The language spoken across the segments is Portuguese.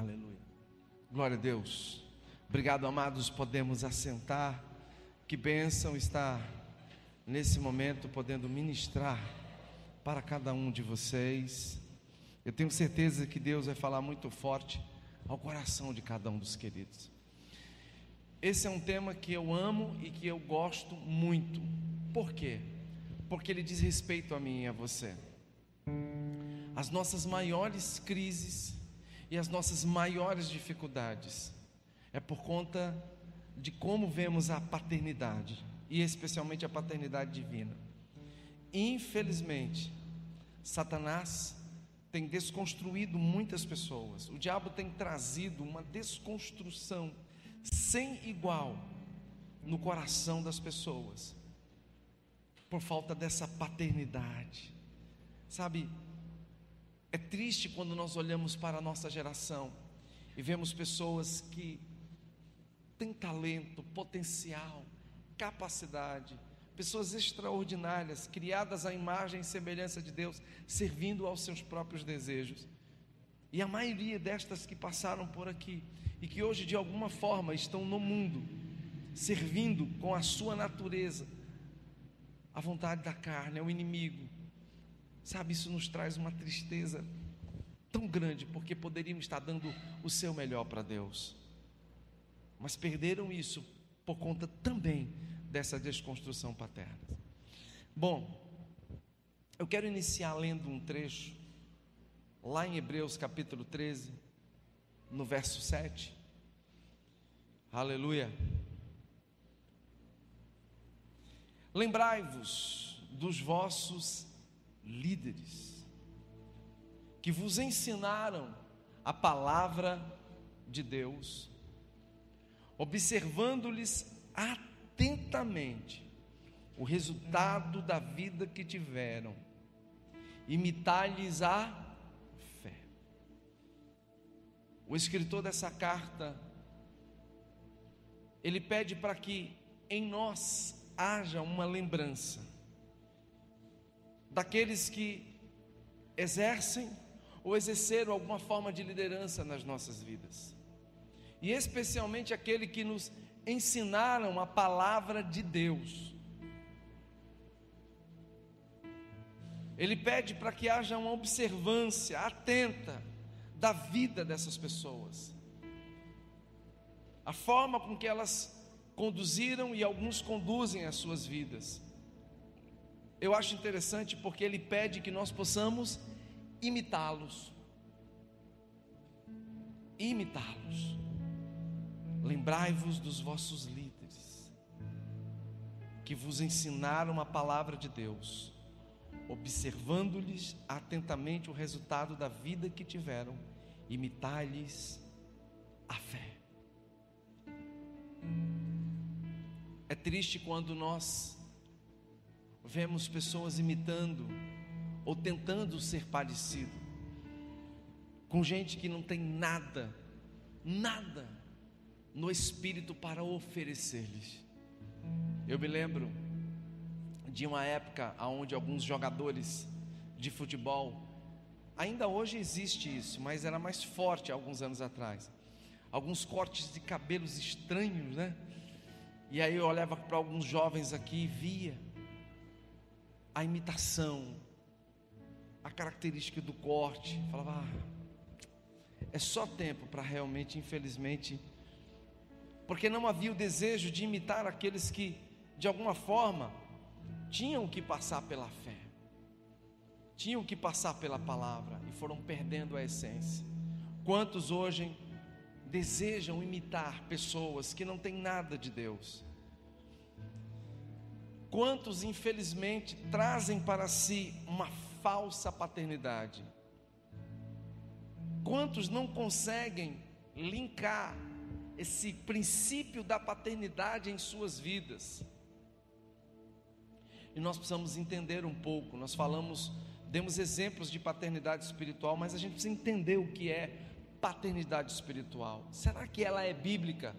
Aleluia. Glória a Deus. Obrigado, amados. Podemos assentar. Que bênção estar nesse momento podendo ministrar para cada um de vocês. Eu tenho certeza que Deus vai falar muito forte ao coração de cada um dos queridos. Esse é um tema que eu amo e que eu gosto muito. Por quê? Porque ele diz respeito a mim e a você. As nossas maiores crises e as nossas maiores dificuldades é por conta de como vemos a paternidade e especialmente a paternidade divina. Infelizmente, Satanás tem desconstruído muitas pessoas. O diabo tem trazido uma desconstrução sem igual no coração das pessoas por falta dessa paternidade. Sabe, é triste quando nós olhamos para a nossa geração e vemos pessoas que têm talento, potencial, capacidade, pessoas extraordinárias, criadas à imagem e semelhança de Deus, servindo aos seus próprios desejos. E a maioria destas que passaram por aqui e que hoje de alguma forma estão no mundo, servindo com a sua natureza, a vontade da carne, é o inimigo, Sabe, isso nos traz uma tristeza tão grande, porque poderíamos estar dando o seu melhor para Deus, mas perderam isso por conta também dessa desconstrução paterna. Bom, eu quero iniciar lendo um trecho, lá em Hebreus capítulo 13, no verso 7. Aleluia. Lembrai-vos dos vossos líderes que vos ensinaram a palavra de Deus, observando-lhes atentamente o resultado da vida que tiveram, imitar-lhes a fé. O escritor dessa carta, ele pede para que em nós haja uma lembrança daqueles que exercem ou exerceram alguma forma de liderança nas nossas vidas, e especialmente aquele que nos ensinaram a palavra de Deus. Ele pede para que haja uma observância atenta da vida dessas pessoas, a forma com que elas conduziram e alguns conduzem as suas vidas eu acho interessante porque ele pede que nós possamos imitá-los. Imitá-los. Lembrai-vos dos vossos líderes, que vos ensinaram a palavra de Deus, observando-lhes atentamente o resultado da vida que tiveram, imitai-lhes a fé. É triste quando nós vemos pessoas imitando ou tentando ser parecido com gente que não tem nada, nada no espírito para oferecer-lhes. Eu me lembro de uma época onde alguns jogadores de futebol, ainda hoje existe isso, mas era mais forte alguns anos atrás. Alguns cortes de cabelos estranhos, né? E aí eu olhava para alguns jovens aqui e via a imitação, a característica do corte. Falava, ah, é só tempo para realmente, infelizmente, porque não havia o desejo de imitar aqueles que, de alguma forma, tinham que passar pela fé, tinham que passar pela palavra e foram perdendo a essência. Quantos hoje desejam imitar pessoas que não têm nada de Deus? Quantos, infelizmente, trazem para si uma falsa paternidade? Quantos não conseguem linkar esse princípio da paternidade em suas vidas? E nós precisamos entender um pouco. Nós falamos, demos exemplos de paternidade espiritual, mas a gente precisa entender o que é paternidade espiritual. Será que ela é bíblica?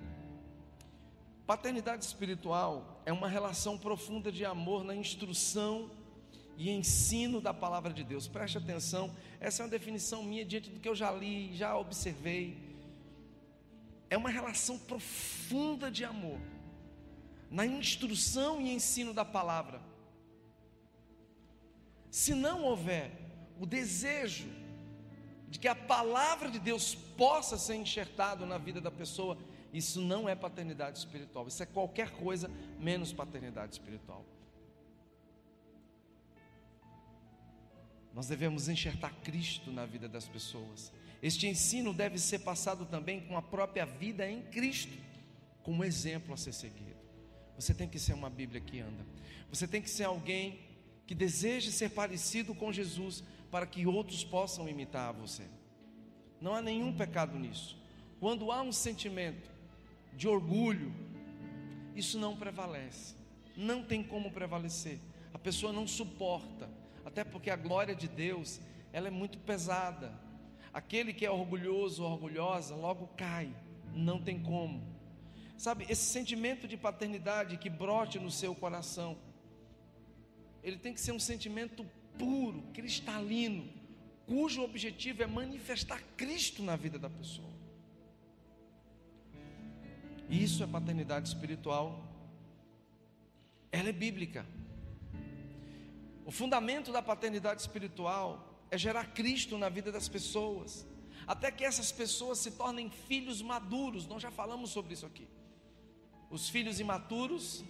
Paternidade espiritual é uma relação profunda de amor na instrução e ensino da palavra de Deus. Preste atenção, essa é uma definição minha diante do que eu já li, já observei. é uma relação profunda de amor, na instrução e ensino da palavra. Se não houver o desejo de que a palavra de Deus possa ser enxertado na vida da pessoa, isso não é paternidade espiritual, isso é qualquer coisa menos paternidade espiritual. Nós devemos enxertar Cristo na vida das pessoas. Este ensino deve ser passado também com a própria vida em Cristo, como exemplo a ser seguido. Você tem que ser uma Bíblia que anda. Você tem que ser alguém que deseje ser parecido com Jesus para que outros possam imitar você. Não há nenhum pecado nisso. Quando há um sentimento de orgulho, isso não prevalece. Não tem como prevalecer. A pessoa não suporta, até porque a glória de Deus, ela é muito pesada. Aquele que é orgulhoso ou orgulhosa logo cai, não tem como. Sabe, esse sentimento de paternidade que brote no seu coração, ele tem que ser um sentimento puro, cristalino, cujo objetivo é manifestar Cristo na vida da pessoa. Isso é paternidade espiritual. Ela é bíblica. O fundamento da paternidade espiritual é gerar Cristo na vida das pessoas, até que essas pessoas se tornem filhos maduros. Nós já falamos sobre isso aqui. Os filhos imaturos,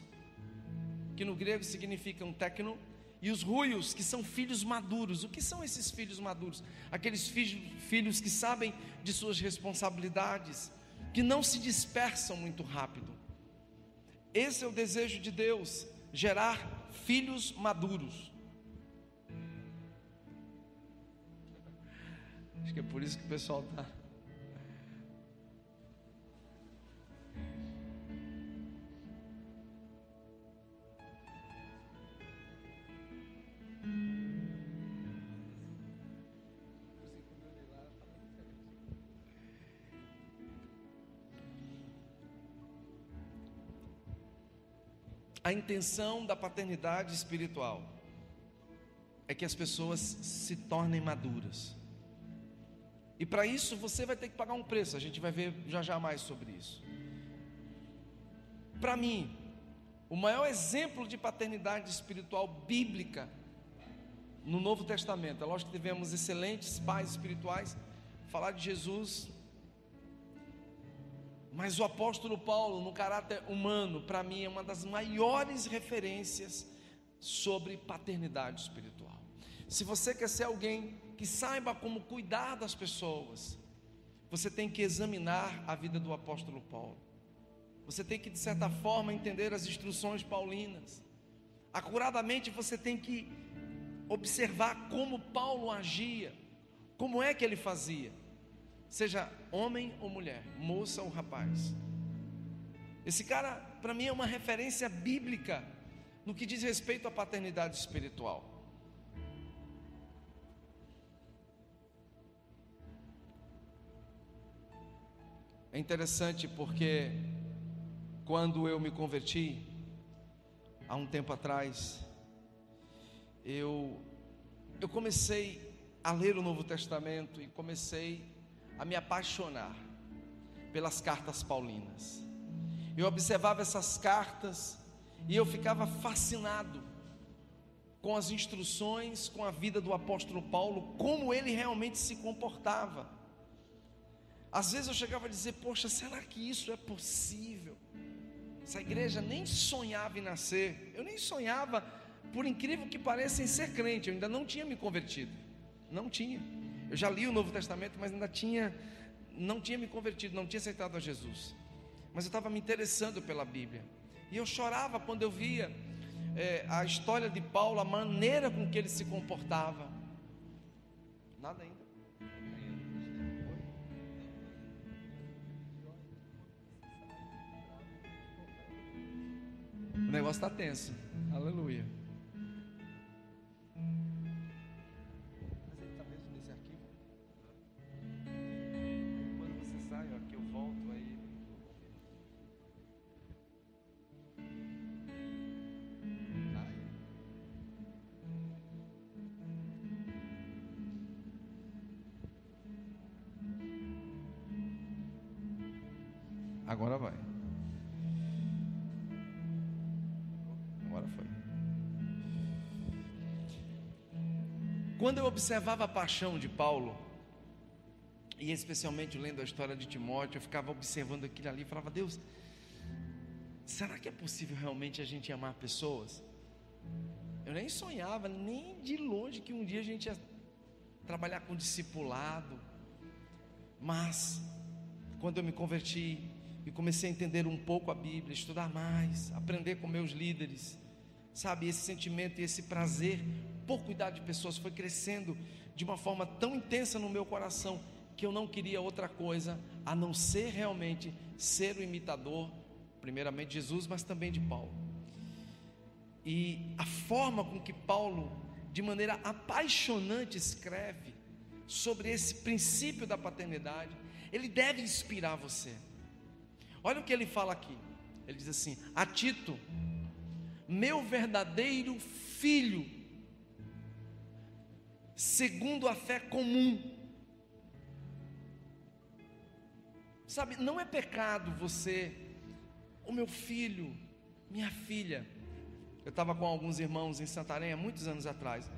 que no grego significam tecno, e os ruios, que são filhos maduros. O que são esses filhos maduros? Aqueles filhos que sabem de suas responsabilidades, que não se dispersam muito rápido. Esse é o desejo de Deus, gerar filhos maduros. Acho que é por isso que o pessoal está. A intenção da paternidade espiritual é que as pessoas se tornem maduras. E para isso você vai ter que pagar um preço, a gente vai ver já já mais sobre isso. Para mim, o maior exemplo de paternidade espiritual bíblica no Novo Testamento, é lógico que tivemos excelentes pais espirituais, falar de Jesus, mas o apóstolo Paulo, no caráter humano, para mim é uma das maiores referências sobre paternidade espiritual. Se você quer ser alguém que saiba como cuidar das pessoas, você tem que examinar a vida do apóstolo Paulo. Você tem que, de certa forma, entender as instruções paulinas. Acuradamente você tem que observar como Paulo agia, como é que ele fazia seja homem ou mulher, moça ou rapaz. Esse cara, para mim, é uma referência bíblica no que diz respeito à paternidade espiritual. É interessante porque quando eu me converti, há um tempo atrás, eu, eu comecei a ler o Novo Testamento e comecei a me apaixonar pelas cartas paulinas. Eu observava essas cartas e eu ficava fascinado com as instruções, com a vida do apóstolo Paulo, como ele realmente se comportava. Às vezes eu chegava a dizer: Poxa, será que isso é possível? Essa igreja nem sonhava em nascer, eu nem sonhava, por incrível que pareça, em ser crente, eu ainda não tinha me convertido, não tinha. Eu já li o Novo Testamento, mas ainda tinha, não tinha me convertido, não tinha aceitado a Jesus. Mas eu estava me interessando pela Bíblia. E eu chorava quando eu via é, a história de Paulo, a maneira com que ele se comportava. Nada ainda. O negócio está tenso. Aleluia. Quando eu observava a paixão de Paulo, e especialmente lendo a história de Timóteo, eu ficava observando aquilo ali e falava: Deus, será que é possível realmente a gente amar pessoas? Eu nem sonhava, nem de longe, que um dia a gente ia trabalhar com discipulado. Mas, quando eu me converti e comecei a entender um pouco a Bíblia, estudar mais, aprender com meus líderes, sabe, esse sentimento e esse prazer por cuidar de pessoas foi crescendo de uma forma tão intensa no meu coração que eu não queria outra coisa a não ser realmente ser o imitador, primeiramente de Jesus, mas também de Paulo. E a forma com que Paulo, de maneira apaixonante, escreve sobre esse princípio da paternidade, ele deve inspirar você. Olha o que ele fala aqui. Ele diz assim: A Tito, meu verdadeiro filho, segundo a fé comum. Sabe, não é pecado você, o meu filho, minha filha, eu estava com alguns irmãos em Santarém há muitos anos atrás.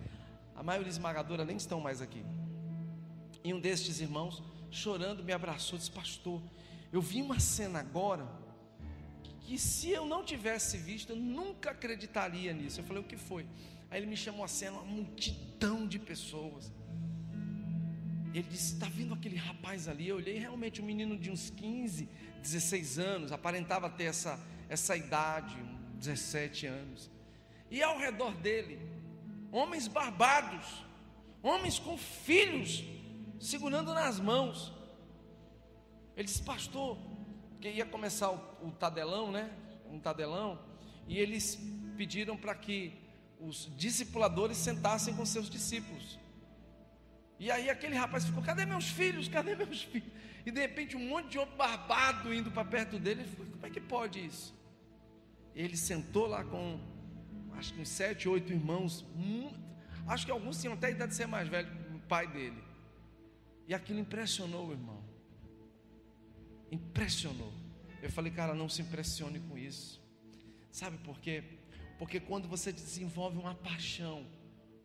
A maioria esmagadora nem estão mais aqui. E um destes irmãos, chorando, me abraçou e disse: Pastor, eu vi uma cena agora que se eu não tivesse visto, eu nunca acreditaria nisso. Eu falei: O que foi? Aí ele me chamou a cena, uma multidão de pessoas. Ele disse: Está vindo aquele rapaz ali? Eu olhei realmente um menino de uns 15, 16 anos, aparentava ter essa, essa idade, 17 anos e ao redor dele, homens barbados, homens com filhos segurando nas mãos. Ele disse, pastor, que ia começar o, o tadelão, né? Um tadelão, e eles pediram para que os discipuladores sentassem com seus discípulos. E aí aquele rapaz ficou: cadê meus filhos? Cadê meus filhos? E de repente um monte de homem barbado indo para perto dele. Ele falou: como é que pode isso? Ele sentou lá com acho que uns sete, oito irmãos. acho que alguns tinham até a idade de ser mais velho o pai dele. E aquilo impressionou o irmão. Impressionou. Eu falei, cara, não se impressione com isso. Sabe por quê? Porque quando você desenvolve uma paixão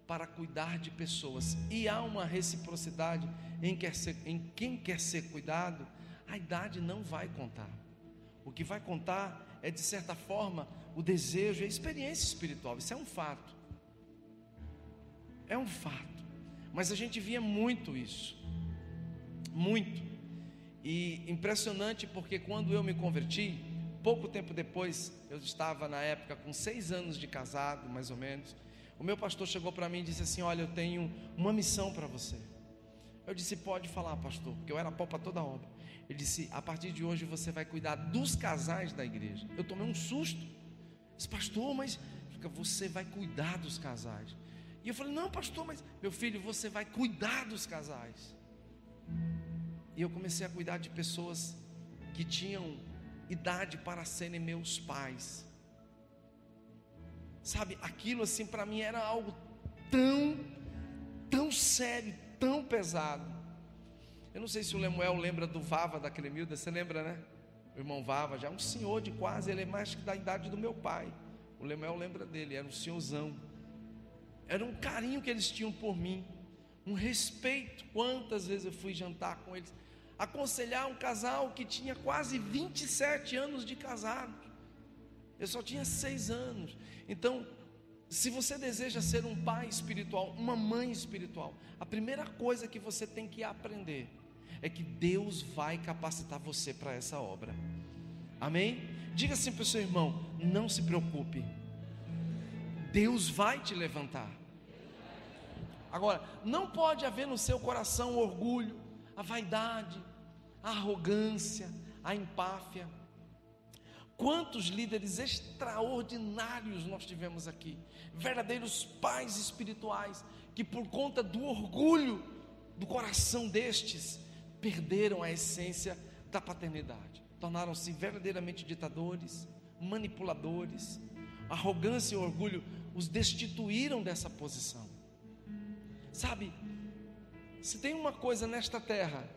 para cuidar de pessoas e há uma reciprocidade em, quer ser, em quem quer ser cuidado, a idade não vai contar. O que vai contar é, de certa forma, o desejo, a experiência espiritual. Isso é um fato. É um fato. Mas a gente via muito isso. Muito. E impressionante porque quando eu me converti, pouco tempo depois, eu estava na época com seis anos de casado, mais ou menos. O meu pastor chegou para mim e disse assim: Olha, eu tenho uma missão para você. Eu disse: Pode falar, pastor, porque eu era pau para toda obra. Ele disse: A partir de hoje você vai cuidar dos casais da igreja. Eu tomei um susto. Disse, pastor, mas você vai cuidar dos casais. E eu falei, não, pastor, mas meu filho, você vai cuidar dos casais. E eu comecei a cuidar de pessoas que tinham idade para serem meus pais. Sabe, aquilo assim para mim era algo tão, tão sério, tão pesado. Eu não sei se o Lemuel lembra do Vava da Cremilda, você lembra, né? o irmão Vava, já um senhor de quase, ele é mais que da idade do meu pai. O Lemuel lembra dele, era um senhorzão. Era um carinho que eles tinham por mim, um respeito. Quantas vezes eu fui jantar com eles, aconselhar um casal que tinha quase 27 anos de casado. Eu só tinha seis anos. Então, se você deseja ser um pai espiritual, uma mãe espiritual, a primeira coisa que você tem que aprender é que Deus vai capacitar você para essa obra. Amém? Diga assim para o seu irmão: não se preocupe, Deus vai te levantar. Agora, não pode haver no seu coração orgulho, a vaidade, a arrogância, a empáfia. Quantos líderes extraordinários nós tivemos aqui, verdadeiros pais espirituais, que por conta do orgulho do coração destes, perderam a essência da paternidade, tornaram-se verdadeiramente ditadores, manipuladores. Arrogância e orgulho os destituíram dessa posição. Sabe, se tem uma coisa nesta terra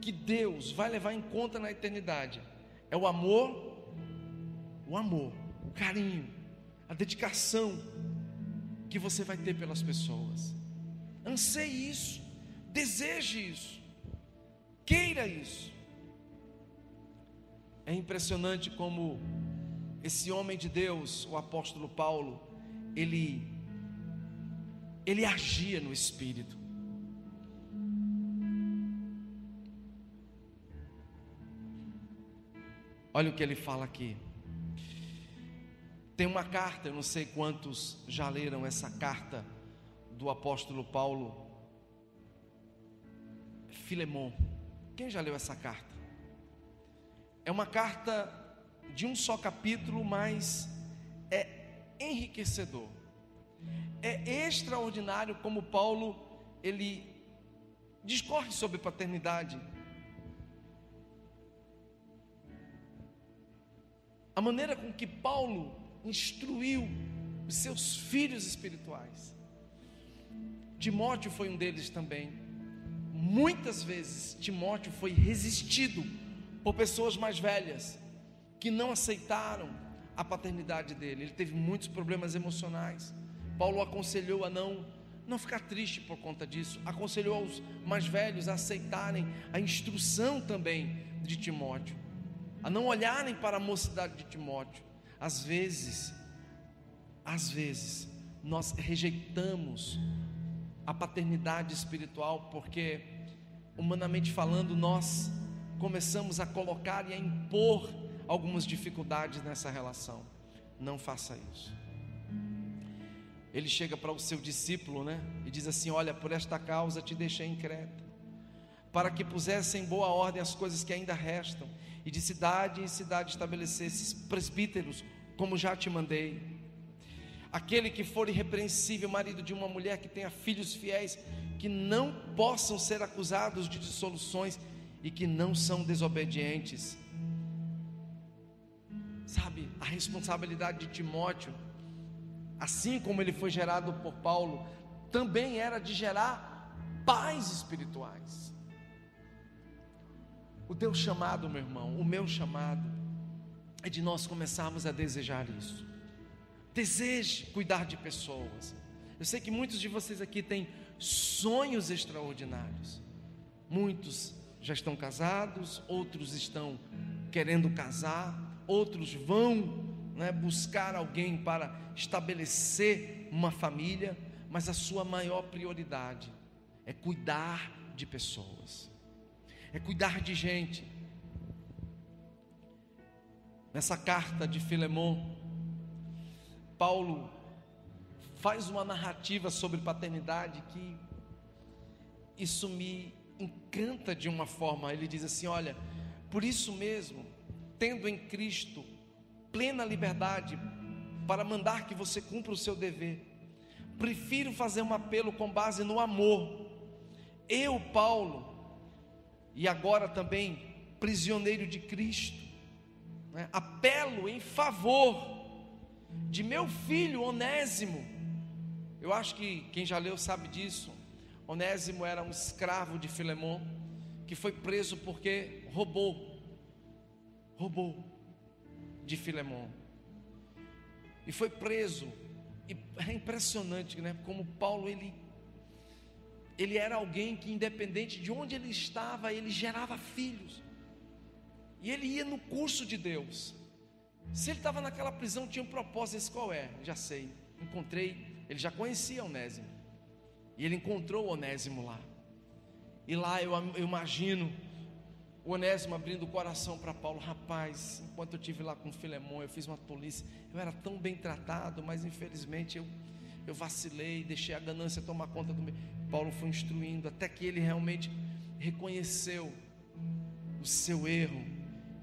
que Deus vai levar em conta na eternidade, É o amor, o amor, o carinho, a dedicação que você vai ter pelas pessoas. Anseie isso, deseje isso, queira isso. É impressionante como esse homem de Deus, o apóstolo Paulo, ele ele agia no espírito. Olha o que ele fala aqui. Tem uma carta, eu não sei quantos já leram essa carta do apóstolo Paulo, Filemon. Quem já leu essa carta? É uma carta de um só capítulo, mas é enriquecedor. É extraordinário como Paulo ele discorre sobre paternidade. A maneira com que Paulo instruiu os seus filhos espirituais. Timóteo foi um deles também. Muitas vezes Timóteo foi resistido por pessoas mais velhas que não aceitaram a paternidade dele. Ele teve muitos problemas emocionais. Paulo aconselhou a não não ficar triste por conta disso. Aconselhou aos mais velhos a aceitarem a instrução também de Timóteo, a não olharem para a mocidade de Timóteo, às vezes, às vezes, nós rejeitamos a paternidade espiritual porque, humanamente falando, nós começamos a colocar e a impor algumas dificuldades nessa relação. Não faça isso. Ele chega para o seu discípulo, né? E diz assim: Olha, por esta causa te deixei em Creta, para que pusesse em boa ordem as coisas que ainda restam, e de cidade em cidade estabelecesses presbíteros, como já te mandei. Aquele que for irrepreensível, marido de uma mulher que tenha filhos fiéis, que não possam ser acusados de dissoluções e que não são desobedientes. Sabe, a responsabilidade de Timóteo, assim como ele foi gerado por Paulo, também era de gerar pais espirituais. O teu chamado, meu irmão, o meu chamado, é de nós começarmos a desejar isso. Deseje cuidar de pessoas. Eu sei que muitos de vocês aqui têm sonhos extraordinários. Muitos já estão casados, outros estão querendo casar, outros vão né, buscar alguém para estabelecer uma família, mas a sua maior prioridade é cuidar de pessoas é cuidar de gente. Nessa carta de Filemon, Paulo faz uma narrativa sobre paternidade que isso me encanta de uma forma. Ele diz assim: Olha, por isso mesmo, tendo em Cristo plena liberdade para mandar que você cumpra o seu dever, prefiro fazer um apelo com base no amor. Eu, Paulo, e agora também prisioneiro de Cristo, né? apelo em favor de meu filho Onésimo. Eu acho que quem já leu sabe disso. Onésimo era um escravo de Filemon que foi preso porque roubou, roubou de Filemon e foi preso. E é impressionante, né? Como Paulo ele ele era alguém que, independente de onde ele estava, ele gerava filhos. E ele ia no curso de Deus. Se ele estava naquela prisão, tinha um propósito. Esse qual é? Já sei. Encontrei. Ele já conhecia Onésimo. E ele encontrou Onésimo lá. E lá eu, eu imagino o Onésimo abrindo o coração para Paulo. Rapaz, enquanto eu tive lá com Filemão, eu fiz uma tolice. Eu era tão bem tratado, mas infelizmente eu, eu vacilei, deixei a ganância tomar conta do meu. Paulo foi instruindo até que ele realmente reconheceu o seu erro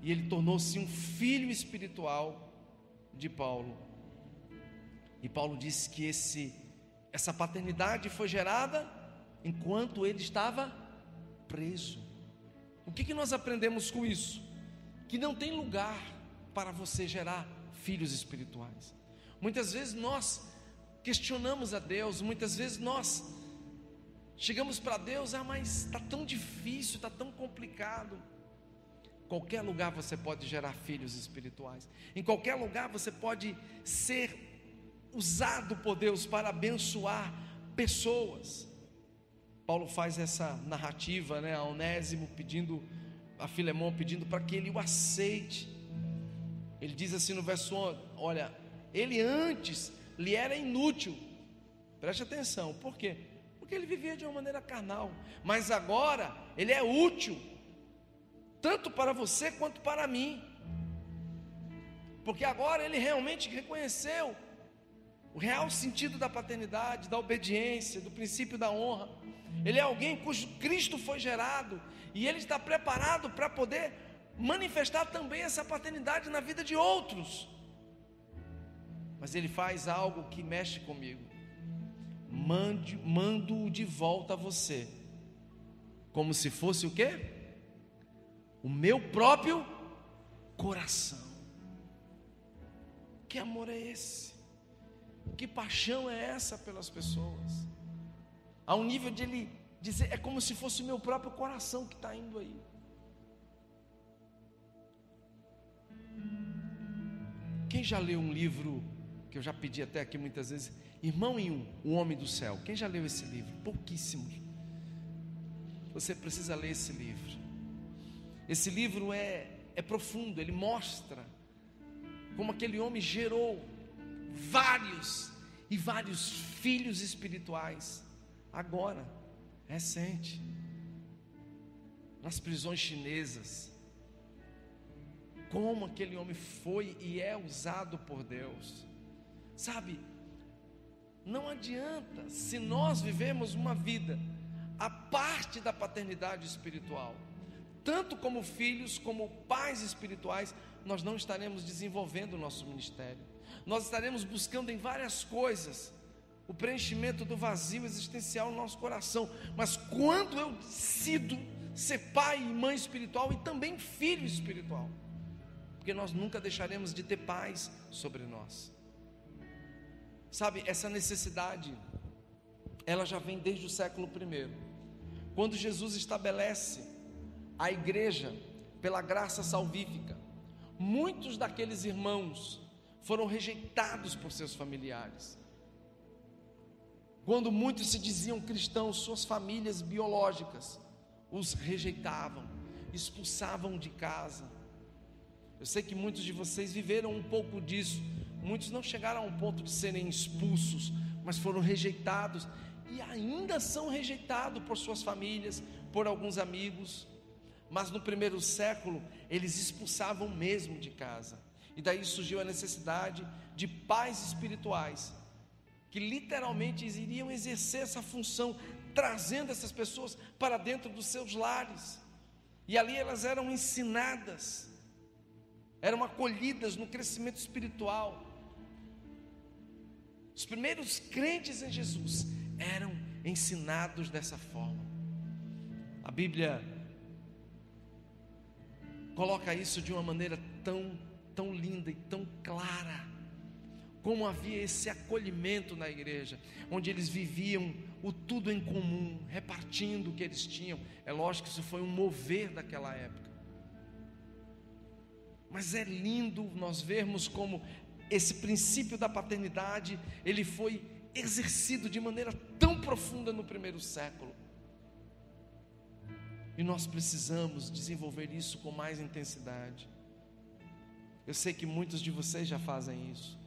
e ele tornou-se um filho espiritual de Paulo. E Paulo disse que esse essa paternidade foi gerada enquanto ele estava preso. O que, que nós aprendemos com isso? Que não tem lugar para você gerar filhos espirituais. Muitas vezes nós questionamos a Deus, muitas vezes nós Chegamos para Deus, ah, mas está tão difícil, está tão complicado. qualquer lugar você pode gerar filhos espirituais. Em qualquer lugar você pode ser usado por Deus para abençoar pessoas. Paulo faz essa narrativa, né, a Onésimo pedindo a Filemão pedindo para que ele o aceite. Ele diz assim no verso 11: Olha, ele antes lhe era inútil. Preste atenção, por quê? Porque ele vivia de uma maneira carnal, mas agora ele é útil, tanto para você quanto para mim. Porque agora ele realmente reconheceu o real sentido da paternidade, da obediência, do princípio da honra. Ele é alguém cujo Cristo foi gerado e ele está preparado para poder manifestar também essa paternidade na vida de outros. Mas ele faz algo que mexe comigo. Mande, mando-o de volta a você. Como se fosse o quê? O meu próprio coração. Que amor é esse? Que paixão é essa pelas pessoas? A um nível de ele dizer, é como se fosse o meu próprio coração que está indo aí. Quem já leu um livro que eu já pedi até aqui muitas vezes, Irmão em um, O Homem do Céu? Quem já leu esse livro? Pouquíssimos. Você precisa ler esse livro. Esse livro é, é profundo, ele mostra como aquele homem gerou vários e vários filhos espirituais agora, recente, nas prisões chinesas. Como aquele homem foi e é usado por Deus, sabe? Não adianta se nós vivemos uma vida a parte da paternidade espiritual, tanto como filhos, como pais espirituais, nós não estaremos desenvolvendo o nosso ministério, nós estaremos buscando em várias coisas o preenchimento do vazio existencial no nosso coração. Mas quando eu decido ser pai e mãe espiritual e também filho espiritual, porque nós nunca deixaremos de ter paz sobre nós. Sabe, essa necessidade, ela já vem desde o século I. Quando Jesus estabelece a igreja pela graça salvífica, muitos daqueles irmãos foram rejeitados por seus familiares. Quando muitos se diziam cristãos, suas famílias biológicas os rejeitavam, expulsavam de casa. Eu sei que muitos de vocês viveram um pouco disso. Muitos não chegaram ao ponto de serem expulsos, mas foram rejeitados e ainda são rejeitados por suas famílias, por alguns amigos. Mas no primeiro século, eles expulsavam mesmo de casa. E daí surgiu a necessidade de pais espirituais que literalmente iriam exercer essa função, trazendo essas pessoas para dentro dos seus lares. E ali elas eram ensinadas, eram acolhidas no crescimento espiritual. Os primeiros crentes em Jesus eram ensinados dessa forma. A Bíblia coloca isso de uma maneira tão, tão linda e tão clara como havia esse acolhimento na igreja, onde eles viviam o tudo em comum, repartindo o que eles tinham. É lógico que isso foi um mover daquela época. Mas é lindo nós vermos como esse princípio da paternidade, ele foi exercido de maneira tão profunda no primeiro século. E nós precisamos desenvolver isso com mais intensidade. Eu sei que muitos de vocês já fazem isso.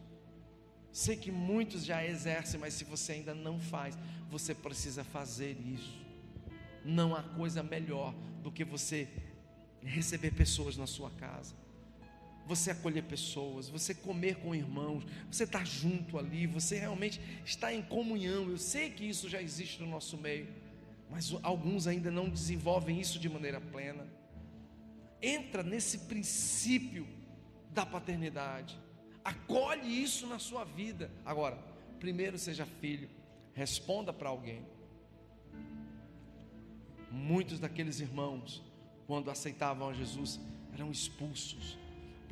Sei que muitos já exercem, mas se você ainda não faz, você precisa fazer isso. Não há coisa melhor do que você receber pessoas na sua casa. Você acolher pessoas, você comer com irmãos, você estar tá junto ali, você realmente está em comunhão. Eu sei que isso já existe no nosso meio, mas alguns ainda não desenvolvem isso de maneira plena. Entra nesse princípio da paternidade acolhe isso na sua vida. Agora, primeiro seja filho, responda para alguém. Muitos daqueles irmãos, quando aceitavam a Jesus, eram expulsos.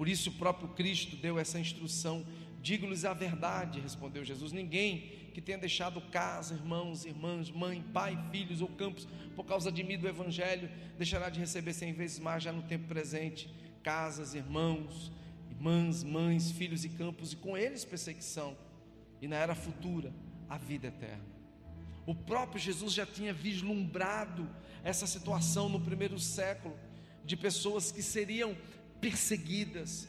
Por isso o próprio Cristo deu essa instrução Digo-lhes a verdade, respondeu Jesus: ninguém que tenha deixado casa, irmãos, irmãs, mãe, pai, filhos ou campos, por causa de mim do Evangelho, deixará de receber cem vezes mais já no tempo presente, casas, irmãos, irmãs, mães, filhos e campos, e com eles perseguição, e na era futura, a vida eterna. O próprio Jesus já tinha vislumbrado essa situação no primeiro século, de pessoas que seriam perseguidas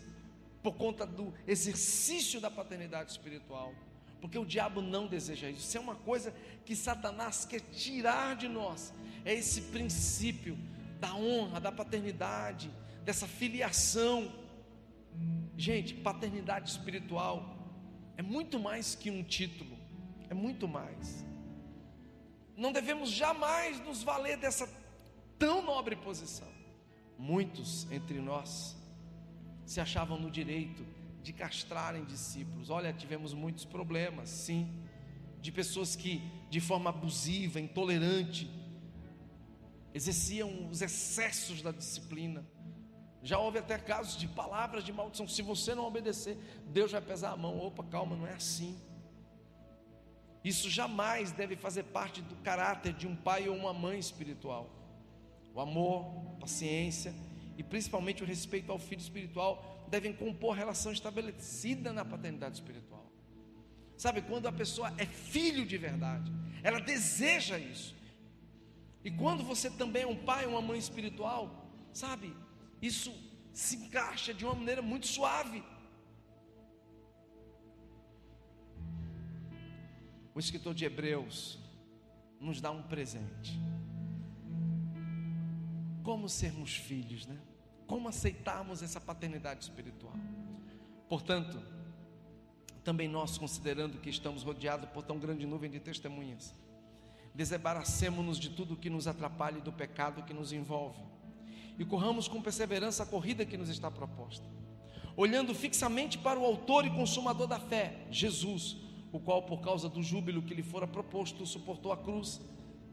por conta do exercício da paternidade espiritual. Porque o diabo não deseja isso. Isso é uma coisa que Satanás quer tirar de nós. É esse princípio da honra, da paternidade, dessa filiação. Gente, paternidade espiritual é muito mais que um título, é muito mais. Não devemos jamais nos valer dessa tão nobre posição. Muitos entre nós se achavam no direito de castrarem discípulos. Olha, tivemos muitos problemas, sim, de pessoas que, de forma abusiva, intolerante, exerciam os excessos da disciplina. Já houve até casos de palavras de maldição. Se você não obedecer, Deus vai pesar a mão. Opa, calma, não é assim. Isso jamais deve fazer parte do caráter de um pai ou uma mãe espiritual. O amor, a paciência e principalmente o respeito ao filho espiritual devem compor relação estabelecida na paternidade espiritual. Sabe, quando a pessoa é filho de verdade, ela deseja isso. E quando você também é um pai, uma mãe espiritual, sabe, isso se encaixa de uma maneira muito suave. O escritor de Hebreus nos dá um presente. Como sermos filhos, né? Como aceitarmos essa paternidade espiritual? Portanto, também nós, considerando que estamos rodeados por tão grande nuvem de testemunhas, desembaracemos-nos de tudo que nos atrapalha e do pecado que nos envolve, e corramos com perseverança a corrida que nos está proposta, olhando fixamente para o Autor e Consumador da fé, Jesus, o qual, por causa do júbilo que lhe fora proposto, suportou a cruz,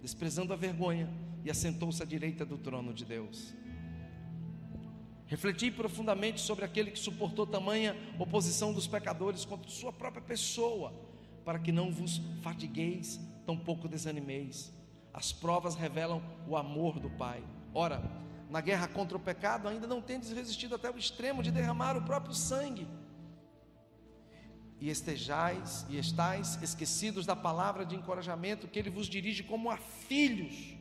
desprezando a vergonha, e assentou-se à direita do trono de Deus. Refleti profundamente sobre aquele que suportou tamanha oposição dos pecadores contra sua própria pessoa, para que não vos fatigueis, tampouco desanimeis. As provas revelam o amor do Pai. Ora, na guerra contra o pecado, ainda não tendes resistido até o extremo de derramar o próprio sangue. E estejais e estais esquecidos da palavra de encorajamento que ele vos dirige como a filhos.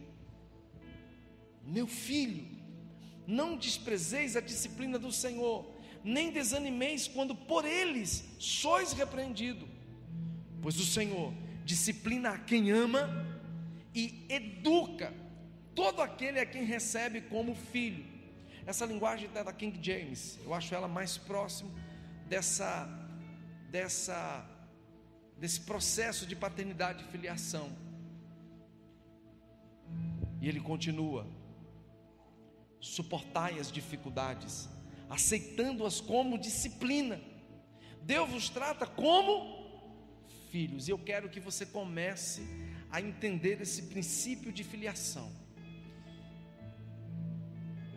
Meu filho, não desprezeis a disciplina do Senhor, nem desanimeis quando por eles sois repreendido, pois o Senhor disciplina a quem ama e educa todo aquele a quem recebe como filho. Essa linguagem é da King James, eu acho ela mais próximo dessa dessa desse processo de paternidade e filiação. E ele continua: suportai as dificuldades, aceitando-as como disciplina. Deus vos trata como filhos, e eu quero que você comece a entender esse princípio de filiação.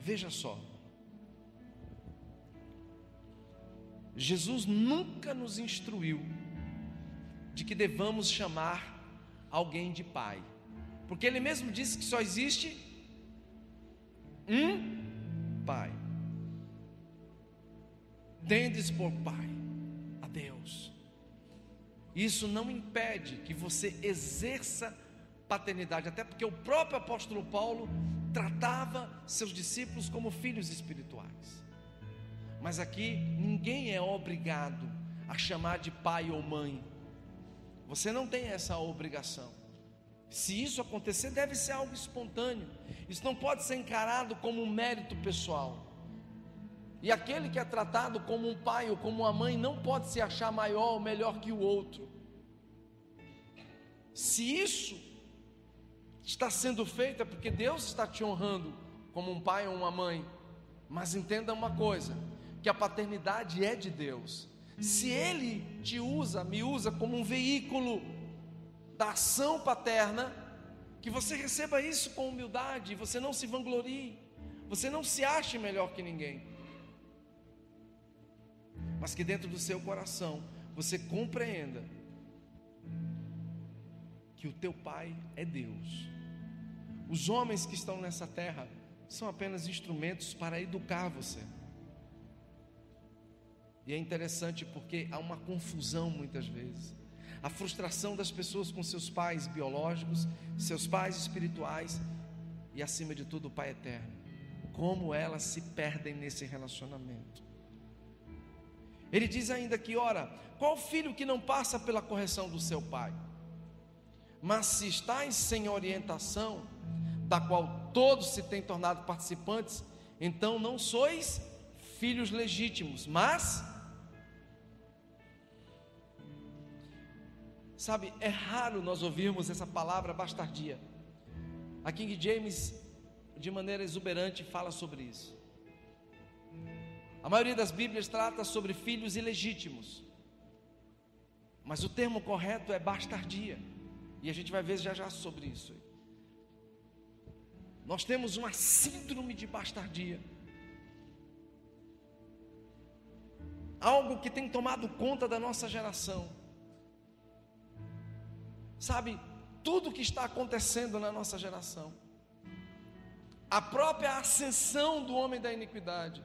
Veja só, Jesus nunca nos instruiu de que devamos chamar alguém de pai, porque Ele mesmo disse que só existe um pai. Tendes por pai a Deus. Isso não impede que você exerça paternidade, até porque o próprio apóstolo Paulo tratava seus discípulos como filhos espirituais. Mas aqui ninguém é obrigado a chamar de pai ou mãe. Você não tem essa obrigação. Se isso acontecer, deve ser algo espontâneo. Isso não pode ser encarado como um mérito pessoal. E aquele que é tratado como um pai ou como uma mãe não pode se achar maior ou melhor que o outro. Se isso está sendo feito é porque Deus está te honrando como um pai ou uma mãe. Mas entenda uma coisa: que a paternidade é de Deus. Se Ele te usa, me usa como um veículo da ação paterna, que você receba isso com humildade, você não se vanglorie, você não se ache melhor que ninguém, mas que dentro do seu coração você compreenda que o teu pai é Deus. Os homens que estão nessa terra são apenas instrumentos para educar você. E é interessante porque há uma confusão muitas vezes. A frustração das pessoas com seus pais biológicos, seus pais espirituais e, acima de tudo, o Pai eterno. Como elas se perdem nesse relacionamento. Ele diz ainda que, ora, qual filho que não passa pela correção do seu pai? Mas se estáis sem orientação, da qual todos se têm tornado participantes, então não sois filhos legítimos, mas Sabe, é raro nós ouvirmos essa palavra bastardia. A King James, de maneira exuberante, fala sobre isso. A maioria das Bíblias trata sobre filhos ilegítimos. Mas o termo correto é bastardia. E a gente vai ver já já sobre isso. Nós temos uma síndrome de bastardia. Algo que tem tomado conta da nossa geração sabe, tudo que está acontecendo na nossa geração, a própria ascensão do homem da iniquidade,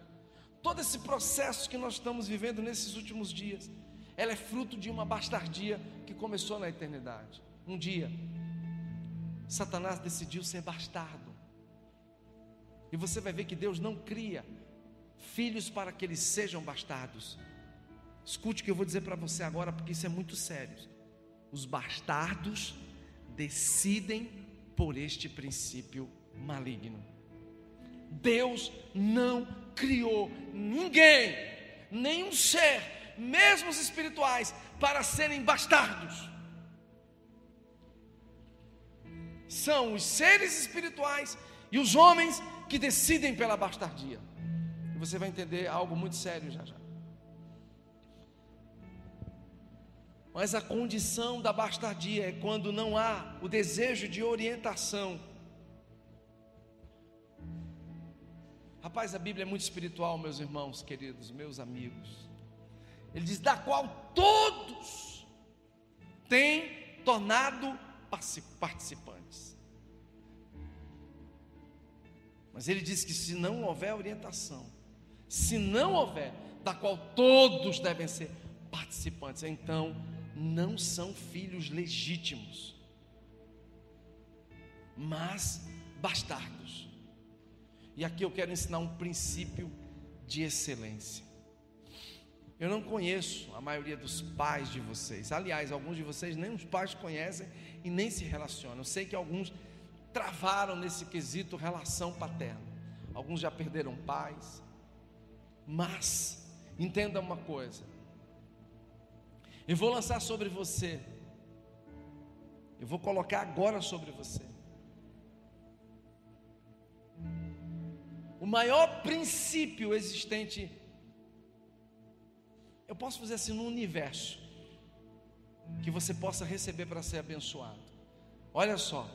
todo esse processo que nós estamos vivendo nesses últimos dias, ela é fruto de uma bastardia que começou na eternidade. Um dia, Satanás decidiu ser bastardo. E você vai ver que Deus não cria filhos para que eles sejam bastardos. Escute o que eu vou dizer para você agora, porque isso é muito sério os bastardos decidem por este princípio maligno. Deus não criou ninguém, nenhum ser, mesmo os espirituais, para serem bastardos. São os seres espirituais e os homens que decidem pela bastardia. E você vai entender algo muito sério já já. Mas a condição da bastardia é quando não há o desejo de orientação. Rapaz, a Bíblia é muito espiritual, meus irmãos queridos, meus amigos. Ele diz: da qual todos têm tornado participantes. Mas ele diz que se não houver orientação, se não houver, da qual todos devem ser participantes, então não são filhos legítimos, mas bastardos. E aqui eu quero ensinar um princípio de excelência. Eu não conheço a maioria dos pais de vocês. Aliás, alguns de vocês nem os pais conhecem e nem se relacionam. Eu sei que alguns travaram nesse quesito relação paterna. Alguns já perderam pais. Mas entenda uma coisa: eu vou lançar sobre você. Eu vou colocar agora sobre você. O maior princípio existente, eu posso fazer assim no universo, que você possa receber para ser abençoado. Olha só,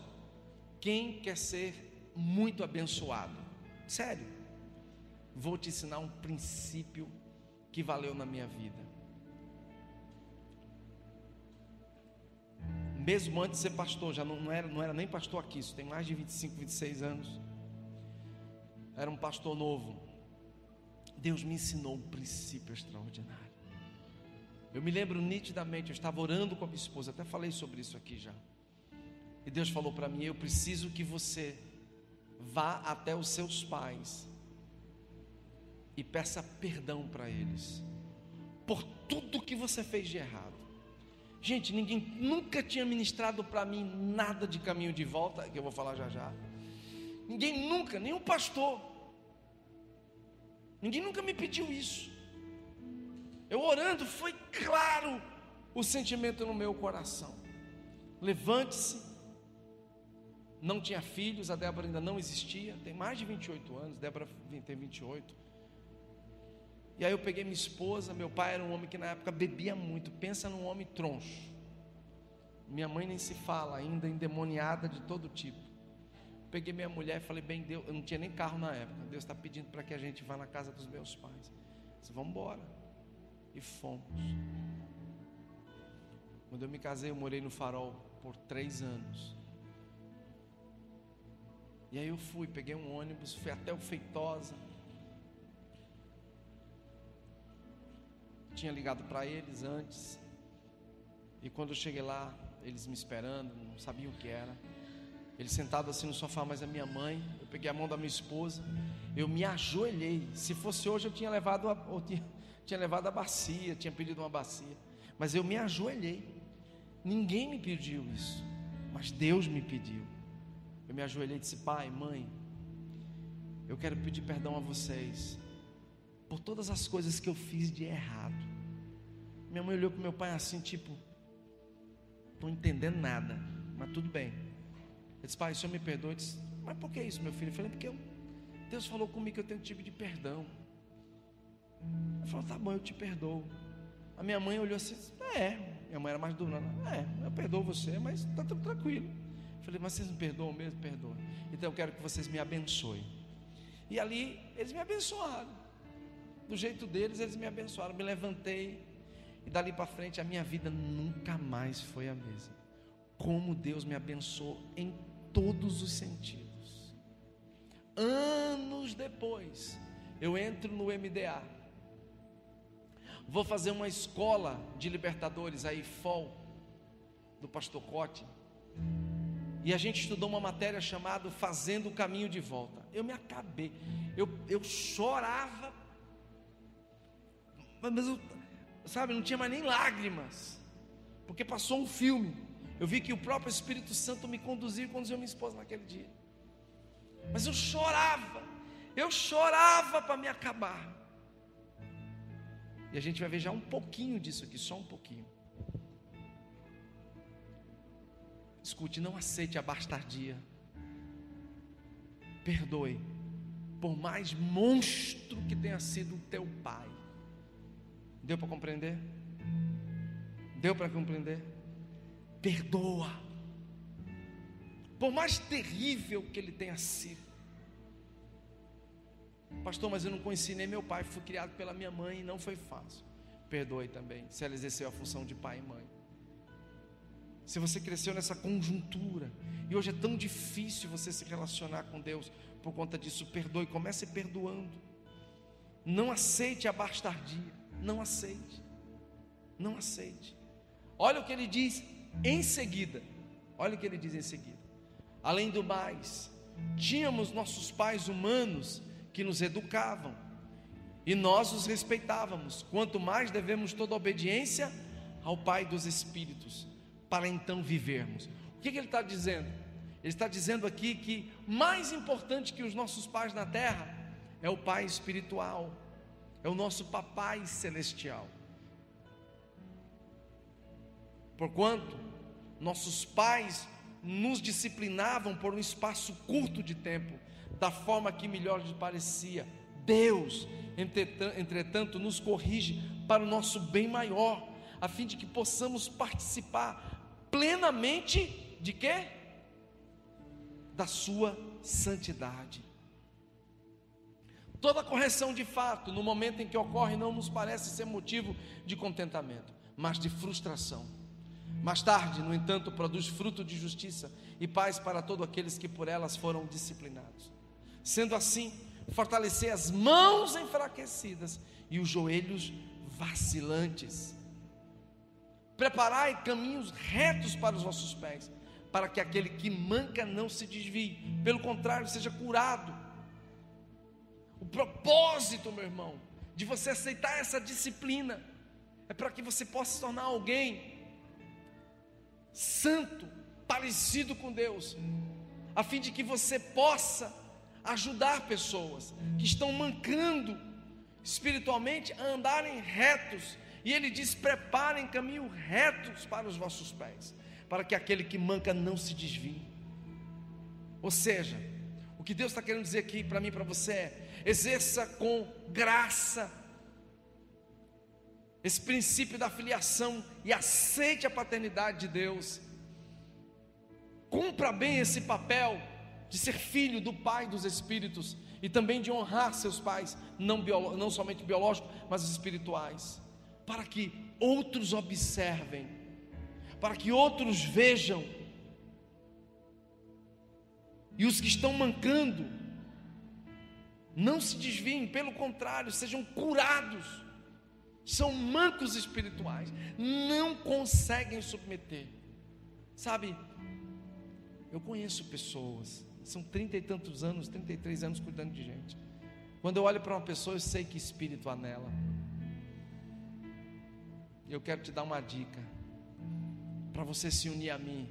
quem quer ser muito abençoado? Sério, vou te ensinar um princípio que valeu na minha vida. Mesmo antes de ser pastor, já não, era, não era nem pastor aqui, isso tem mais de 25, 26 anos. Era um pastor novo. Deus me ensinou um princípio extraordinário. Eu me lembro nitidamente, eu estava orando com a minha esposa, até falei sobre isso aqui já. E Deus falou para mim: Eu preciso que você vá até os seus pais e peça perdão para eles por tudo que você fez de errado. Gente, ninguém nunca tinha ministrado para mim nada de caminho de volta, que eu vou falar já já. Ninguém nunca, nenhum pastor. Ninguém nunca me pediu isso. Eu orando, foi claro o sentimento no meu coração. Levante-se. Não tinha filhos, a Débora ainda não existia, tem mais de 28 anos, Débora tem 28. E aí eu peguei minha esposa, meu pai era um homem que na época bebia muito. Pensa num homem troncho. Minha mãe nem se fala, ainda endemoniada de todo tipo. Peguei minha mulher e falei, bem, Deus, eu não tinha nem carro na época. Deus está pedindo para que a gente vá na casa dos meus pais. Disse, vamos embora. E fomos. Quando eu me casei, eu morei no Farol por três anos. E aí eu fui, peguei um ônibus, fui até o Feitosa. Tinha ligado para eles antes. E quando eu cheguei lá, eles me esperando, não sabiam o que era. Ele sentado assim no sofá, mas a minha mãe, eu peguei a mão da minha esposa, eu me ajoelhei. Se fosse hoje, eu tinha levado a, tinha, tinha levado a bacia, tinha pedido uma bacia. Mas eu me ajoelhei. Ninguém me pediu isso, mas Deus me pediu. Eu me ajoelhei e disse: Pai, mãe, eu quero pedir perdão a vocês por todas as coisas que eu fiz de errado. Minha mãe olhou para meu pai assim, tipo, estou entendendo nada, mas tudo bem. Eu disse, pai, o senhor me perdoa? Eu disse, mas por que isso, meu filho? Eu falei, porque eu, Deus falou comigo que eu tenho um tipo de perdão. Ele falou, tá bom, eu te perdoo. A minha mãe olhou assim, é, minha mãe era mais dura, é, eu perdoo você, mas está tudo tranquilo. Eu falei, mas vocês me perdoam mesmo? Perdoam. Então eu quero que vocês me abençoem. E ali eles me abençoaram. Do jeito deles, eles me abençoaram. Me levantei. E dali para frente a minha vida nunca mais foi a mesma. Como Deus me abençoou em todos os sentidos. Anos depois, eu entro no MDA. Vou fazer uma escola de libertadores aí, FOL, do pastor Cote. E a gente estudou uma matéria chamada Fazendo o Caminho de Volta. Eu me acabei. Eu, eu chorava. Mas eu, sabe, não tinha mais nem lágrimas. Porque passou um filme. Eu vi que o próprio Espírito Santo me conduziu e conduziu minha esposa naquele dia. Mas eu chorava. Eu chorava para me acabar. E a gente vai ver já um pouquinho disso aqui, só um pouquinho. Escute, não aceite a bastardia. Perdoe, por mais monstro que tenha sido o teu pai. Deu para compreender? Deu para compreender? Perdoa, por mais terrível que ele tenha sido. Pastor, mas eu não conheci nem meu pai, fui criado pela minha mãe e não foi fácil. Perdoe também, se ela exerceu a função de pai e mãe. Se você cresceu nessa conjuntura e hoje é tão difícil você se relacionar com Deus por conta disso, perdoe, comece perdoando. Não aceite a bastardia, não aceite. Não aceite. Olha o que ele diz em seguida. Olha o que ele diz em seguida. Além do mais, tínhamos nossos pais humanos que nos educavam e nós os respeitávamos. Quanto mais devemos toda obediência ao Pai dos Espíritos para então vivermos. O que, que ele está dizendo? Ele está dizendo aqui que mais importante que os nossos pais na terra é o Pai espiritual, é o nosso Papai celestial. Porquanto nossos pais nos disciplinavam por um espaço curto de tempo, da forma que melhor lhes parecia. Deus, entretanto, nos corrige para o nosso bem maior, a fim de que possamos participar plenamente de quê? Da sua santidade. Toda correção de fato, no momento em que ocorre, não nos parece ser motivo de contentamento, mas de frustração. Mais tarde, no entanto, produz fruto de justiça e paz para todos aqueles que por elas foram disciplinados. Sendo assim, fortalecer as mãos enfraquecidas e os joelhos vacilantes Preparai caminhos retos para os vossos pés, para que aquele que manca não se desvie, pelo contrário, seja curado. O propósito, meu irmão, de você aceitar essa disciplina é para que você possa se tornar alguém santo, parecido com Deus, a fim de que você possa ajudar pessoas que estão mancando espiritualmente a andarem retos e ele diz: preparem caminho retos para os vossos pés, para que aquele que manca não se desvie. Ou seja, o que Deus está querendo dizer aqui para mim e para você é: exerça com graça esse princípio da filiação e aceite a paternidade de Deus. Cumpra bem esse papel de ser filho do Pai dos Espíritos e também de honrar seus pais, não, não somente biológicos, mas espirituais para que outros observem, para que outros vejam. E os que estão mancando, não se desviem, pelo contrário, sejam curados. São mancos espirituais, não conseguem submeter. Sabe, eu conheço pessoas, são trinta e tantos anos, 33 anos cuidando de gente. Quando eu olho para uma pessoa, eu sei que espírito há nela. Eu quero te dar uma dica para você se unir a mim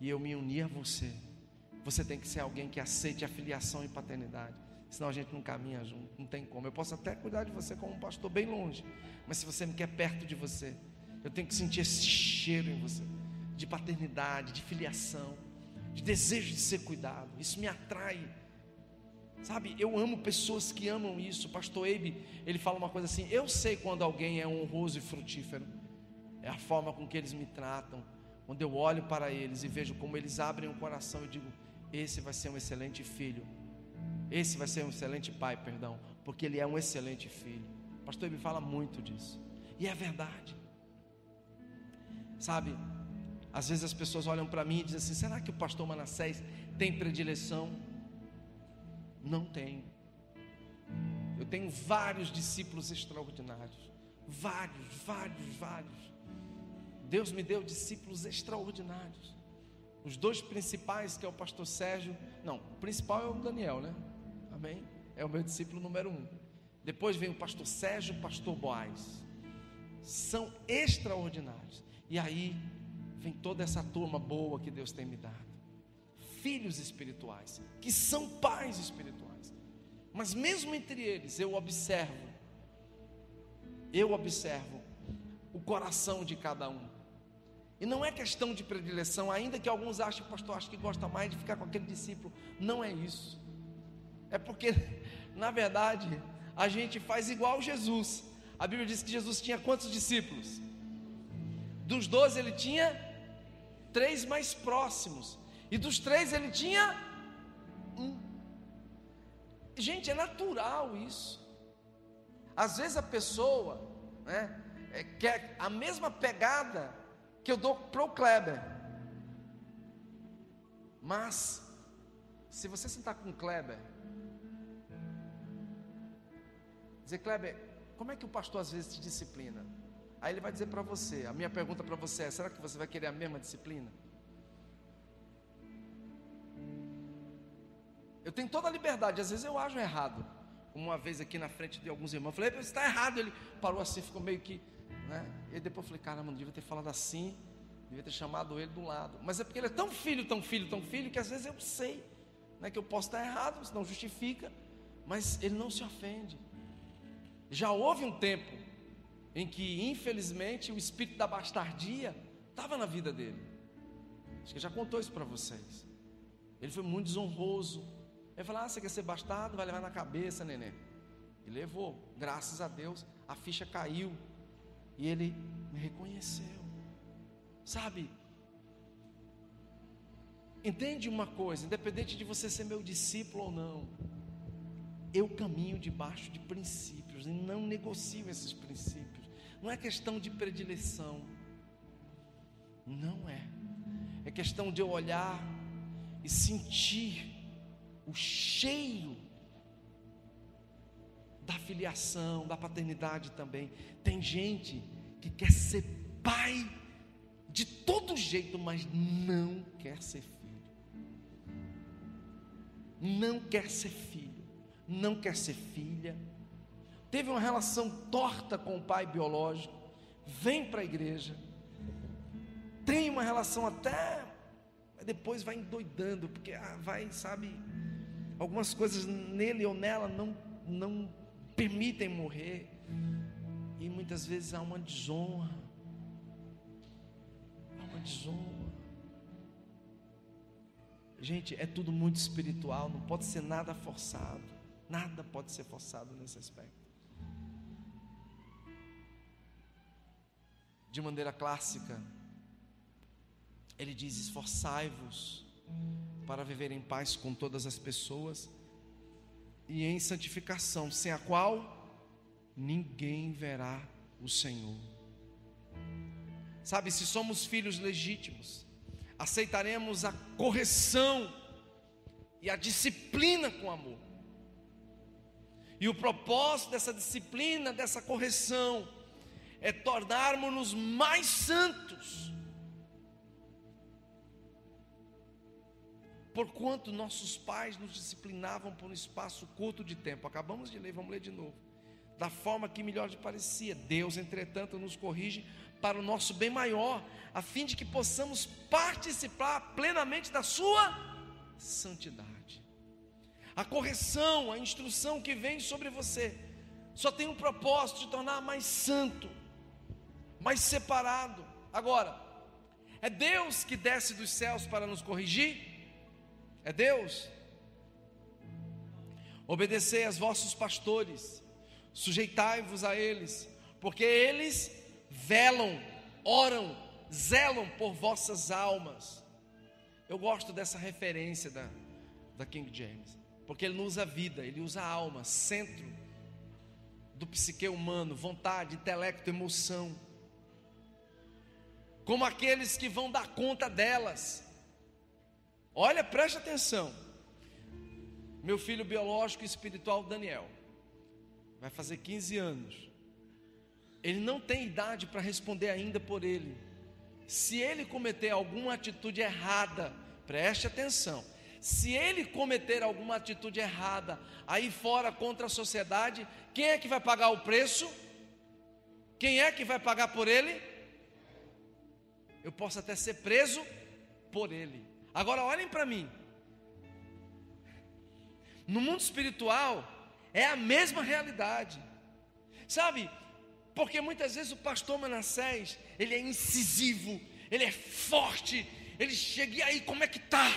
e eu me unir a você. Você tem que ser alguém que aceite a filiação e paternidade. Senão a gente não caminha junto, não tem como. Eu posso até cuidar de você como um pastor bem longe, mas se você me quer perto de você, eu tenho que sentir esse cheiro em você de paternidade, de filiação, de desejo de ser cuidado. Isso me atrai. Sabe, eu amo pessoas que amam isso. O pastor Eibe, ele fala uma coisa assim: Eu sei quando alguém é honroso e frutífero, é a forma com que eles me tratam. Quando eu olho para eles e vejo como eles abrem o coração, eu digo: Esse vai ser um excelente filho. Esse vai ser um excelente pai, perdão, porque ele é um excelente filho. O pastor Eibe fala muito disso, e é verdade. Sabe, às vezes as pessoas olham para mim e dizem assim: será que o pastor Manassés tem predileção? Não tenho. Eu tenho vários discípulos extraordinários. Vários, vários, vários. Deus me deu discípulos extraordinários. Os dois principais, que é o pastor Sérgio. Não, o principal é o Daniel, né? Amém? É o meu discípulo número um. Depois vem o pastor Sérgio o pastor Boaz. São extraordinários. E aí vem toda essa turma boa que Deus tem me dado. Filhos espirituais, que são pais espirituais. Mas mesmo entre eles, eu observo, eu observo o coração de cada um. E não é questão de predileção, ainda que alguns achem, pastor, acho que gosta mais de ficar com aquele discípulo. Não é isso. É porque, na verdade, a gente faz igual Jesus. A Bíblia diz que Jesus tinha quantos discípulos? Dos doze ele tinha três mais próximos. E dos três ele tinha um. Gente, é natural isso. Às vezes a pessoa né, é, quer a mesma pegada que eu dou para o Kleber. Mas, se você sentar com o Kleber, dizer, Kleber, como é que o pastor às vezes te disciplina? Aí ele vai dizer para você: a minha pergunta para você é: será que você vai querer a mesma disciplina? Eu tenho toda a liberdade, às vezes eu ajo errado. Como uma vez aqui na frente de alguns irmãos, eu falei: você está errado. Ele parou assim, ficou meio que. Né? E depois eu falei: caramba, não devia ter falado assim, devia ter chamado ele do lado. Mas é porque ele é tão filho, tão filho, tão filho, que às vezes eu sei né, que eu posso estar errado, isso não justifica, mas ele não se ofende. Já houve um tempo em que, infelizmente, o espírito da bastardia estava na vida dele. Acho que já contou isso para vocês. Ele foi muito desonroso. Ele falou: Ah, você quer ser bastardo? Vai levar na cabeça, neném. E levou. Graças a Deus, a ficha caiu. E ele me reconheceu. Sabe? Entende uma coisa, independente de você ser meu discípulo ou não, eu caminho debaixo de princípios e não negocio esses princípios não é questão de predileção, não é, é questão de eu olhar e sentir o cheiro da filiação, da paternidade também. Tem gente que quer ser pai de todo jeito, mas não quer ser filho. Não quer ser filho, não quer ser filha teve uma relação torta com o pai biológico, vem para a igreja, tem uma relação até, depois vai endoidando, porque ah, vai, sabe, algumas coisas nele ou nela não, não permitem morrer, e muitas vezes há uma desonra, há uma desonra. Gente, é tudo muito espiritual, não pode ser nada forçado, nada pode ser forçado nesse aspecto. de maneira clássica. Ele diz: esforçai-vos para viver em paz com todas as pessoas e em santificação, sem a qual ninguém verá o Senhor. Sabe, se somos filhos legítimos, aceitaremos a correção e a disciplina com amor. E o propósito dessa disciplina, dessa correção, é tornarmos-nos mais santos. Porquanto nossos pais nos disciplinavam por um espaço curto de tempo. Acabamos de ler, vamos ler de novo. Da forma que melhor lhe parecia. Deus, entretanto, nos corrige para o nosso bem maior, a fim de que possamos participar plenamente da sua santidade. A correção, a instrução que vem sobre você, só tem um propósito de tornar mais santo, mais separado. Agora, é Deus que desce dos céus para nos corrigir? É Deus? Obedecei aos vossos pastores, sujeitai-vos a eles, porque eles velam, oram, zelam por vossas almas. Eu gosto dessa referência da, da King James, porque ele não usa vida, ele usa alma, centro do psique humano, vontade, intelecto, emoção. Como aqueles que vão dar conta delas. Olha, preste atenção. Meu filho biológico e espiritual Daniel vai fazer 15 anos. Ele não tem idade para responder ainda por ele. Se ele cometer alguma atitude errada, preste atenção. Se ele cometer alguma atitude errada aí fora contra a sociedade, quem é que vai pagar o preço? Quem é que vai pagar por ele? Eu posso até ser preso por ele. Agora olhem para mim. No mundo espiritual é a mesma realidade. Sabe, porque muitas vezes o pastor Manassés, ele é incisivo, ele é forte, ele chega e aí, como é que tá?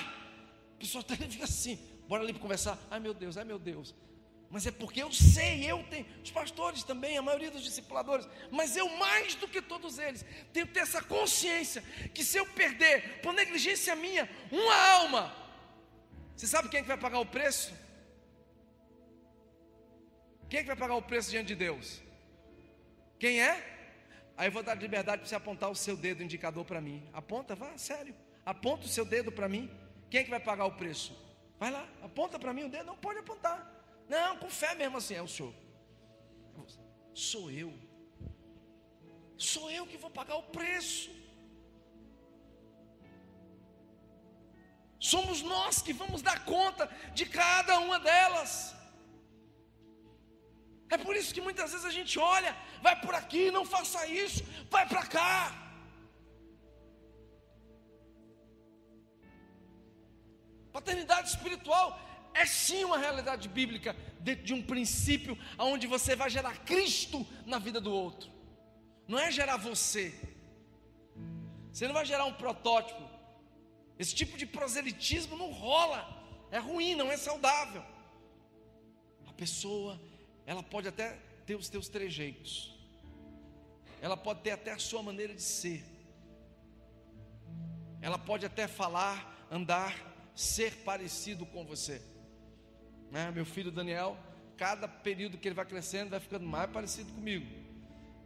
O pessoal até fica assim, bora ali para conversar. Ai meu Deus, ai meu Deus. Mas é porque eu sei, eu tenho, os pastores também, a maioria dos discipuladores, mas eu mais do que todos eles, tenho que ter essa consciência que se eu perder, por negligência minha, uma alma, você sabe quem é que vai pagar o preço? Quem é que vai pagar o preço diante de Deus? Quem é? Aí eu vou dar liberdade para você apontar o seu dedo indicador para mim. Aponta, vá, sério. Aponta o seu dedo para mim. Quem é que vai pagar o preço? Vai lá, aponta para mim o dedo. Não pode apontar. Não, com fé mesmo assim, é o senhor. Sou eu. Sou eu que vou pagar o preço. Somos nós que vamos dar conta de cada uma delas. É por isso que muitas vezes a gente olha, vai por aqui, não faça isso, vai para cá. Paternidade espiritual é sim uma realidade bíblica dentro de um princípio onde você vai gerar Cristo na vida do outro. Não é gerar você. Você não vai gerar um protótipo. Esse tipo de proselitismo não rola. É ruim, não é saudável. A pessoa ela pode até ter os teus trejeitos, ela pode ter até a sua maneira de ser, ela pode até falar, andar, ser parecido com você. Né? Meu filho Daniel, cada período que ele vai crescendo, vai ficando mais parecido comigo.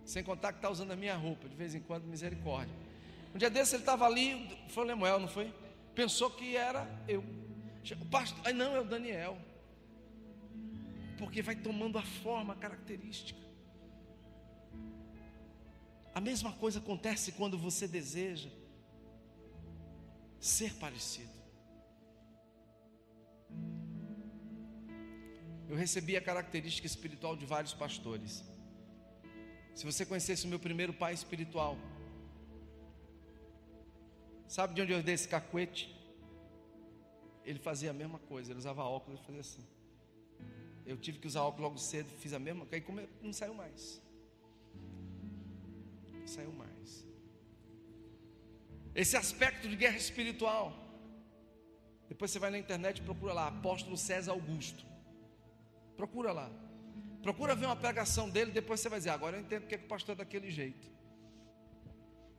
Sem contar que está usando a minha roupa, de vez em quando, misericórdia. Um dia desse ele estava ali, foi o Lemuel, não foi? Pensou que era eu. O pastor, ai não, é o Daniel porque vai tomando a forma característica. A mesma coisa acontece quando você deseja ser parecido. Eu recebi a característica espiritual de vários pastores. Se você conhecesse o meu primeiro pai espiritual, sabe de onde eu dei esse cacuete? Ele fazia a mesma coisa, ele usava óculos e fazia assim. Eu tive que usar óculos logo cedo, fiz a mesma coisa, aí não saiu mais. Não saiu mais. Esse aspecto de guerra espiritual. Depois você vai na internet e procura lá, apóstolo César Augusto. Procura lá. Procura ver uma pregação dele, depois você vai dizer, agora eu entendo porque é que o pastor é daquele jeito.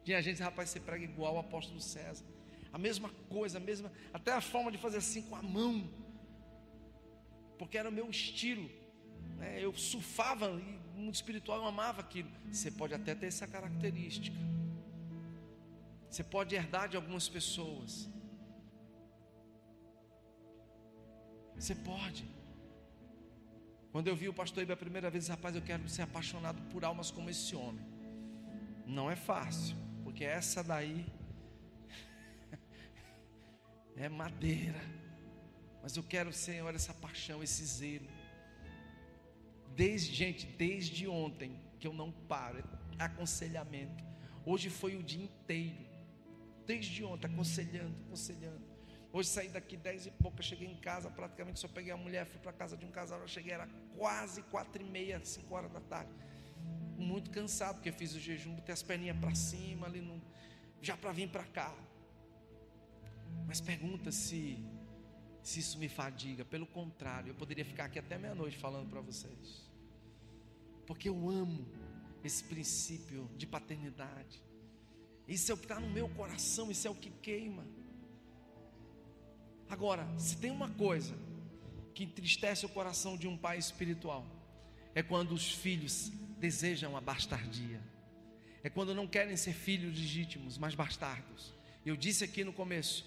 Tinha gente, rapaz, você prega igual o apóstolo César. A mesma coisa, a mesma, até a forma de fazer assim com a mão porque era o meu estilo. Né? Eu surfava e no espiritual eu amava aquilo. Você pode até ter essa característica. Você pode herdar de algumas pessoas. Você pode. Quando eu vi o pastor Ibe a primeira vez, rapaz, eu quero ser apaixonado por almas como esse homem. Não é fácil, porque essa daí é madeira. Mas eu quero, Senhor, essa paixão, esse zelo. Desde, gente, desde ontem que eu não paro, é aconselhamento. Hoje foi o dia inteiro. Desde ontem, aconselhando, aconselhando. Hoje saí daqui dez e pouco, cheguei em casa, praticamente só peguei a mulher, fui para casa de um casal, eu cheguei, era quase quatro e meia, cinco horas da tarde. Muito cansado, porque fiz o jejum, botei as perninhas para cima, ali no, já para vir para cá. Mas pergunta se, se isso me fadiga. Pelo contrário, eu poderia ficar aqui até meia-noite falando para vocês. Porque eu amo esse princípio de paternidade. Isso é o que está no meu coração, isso é o que queima. Agora, se tem uma coisa que entristece o coração de um pai espiritual, é quando os filhos desejam a bastardia. É quando não querem ser filhos legítimos, mas bastardos. Eu disse aqui no começo: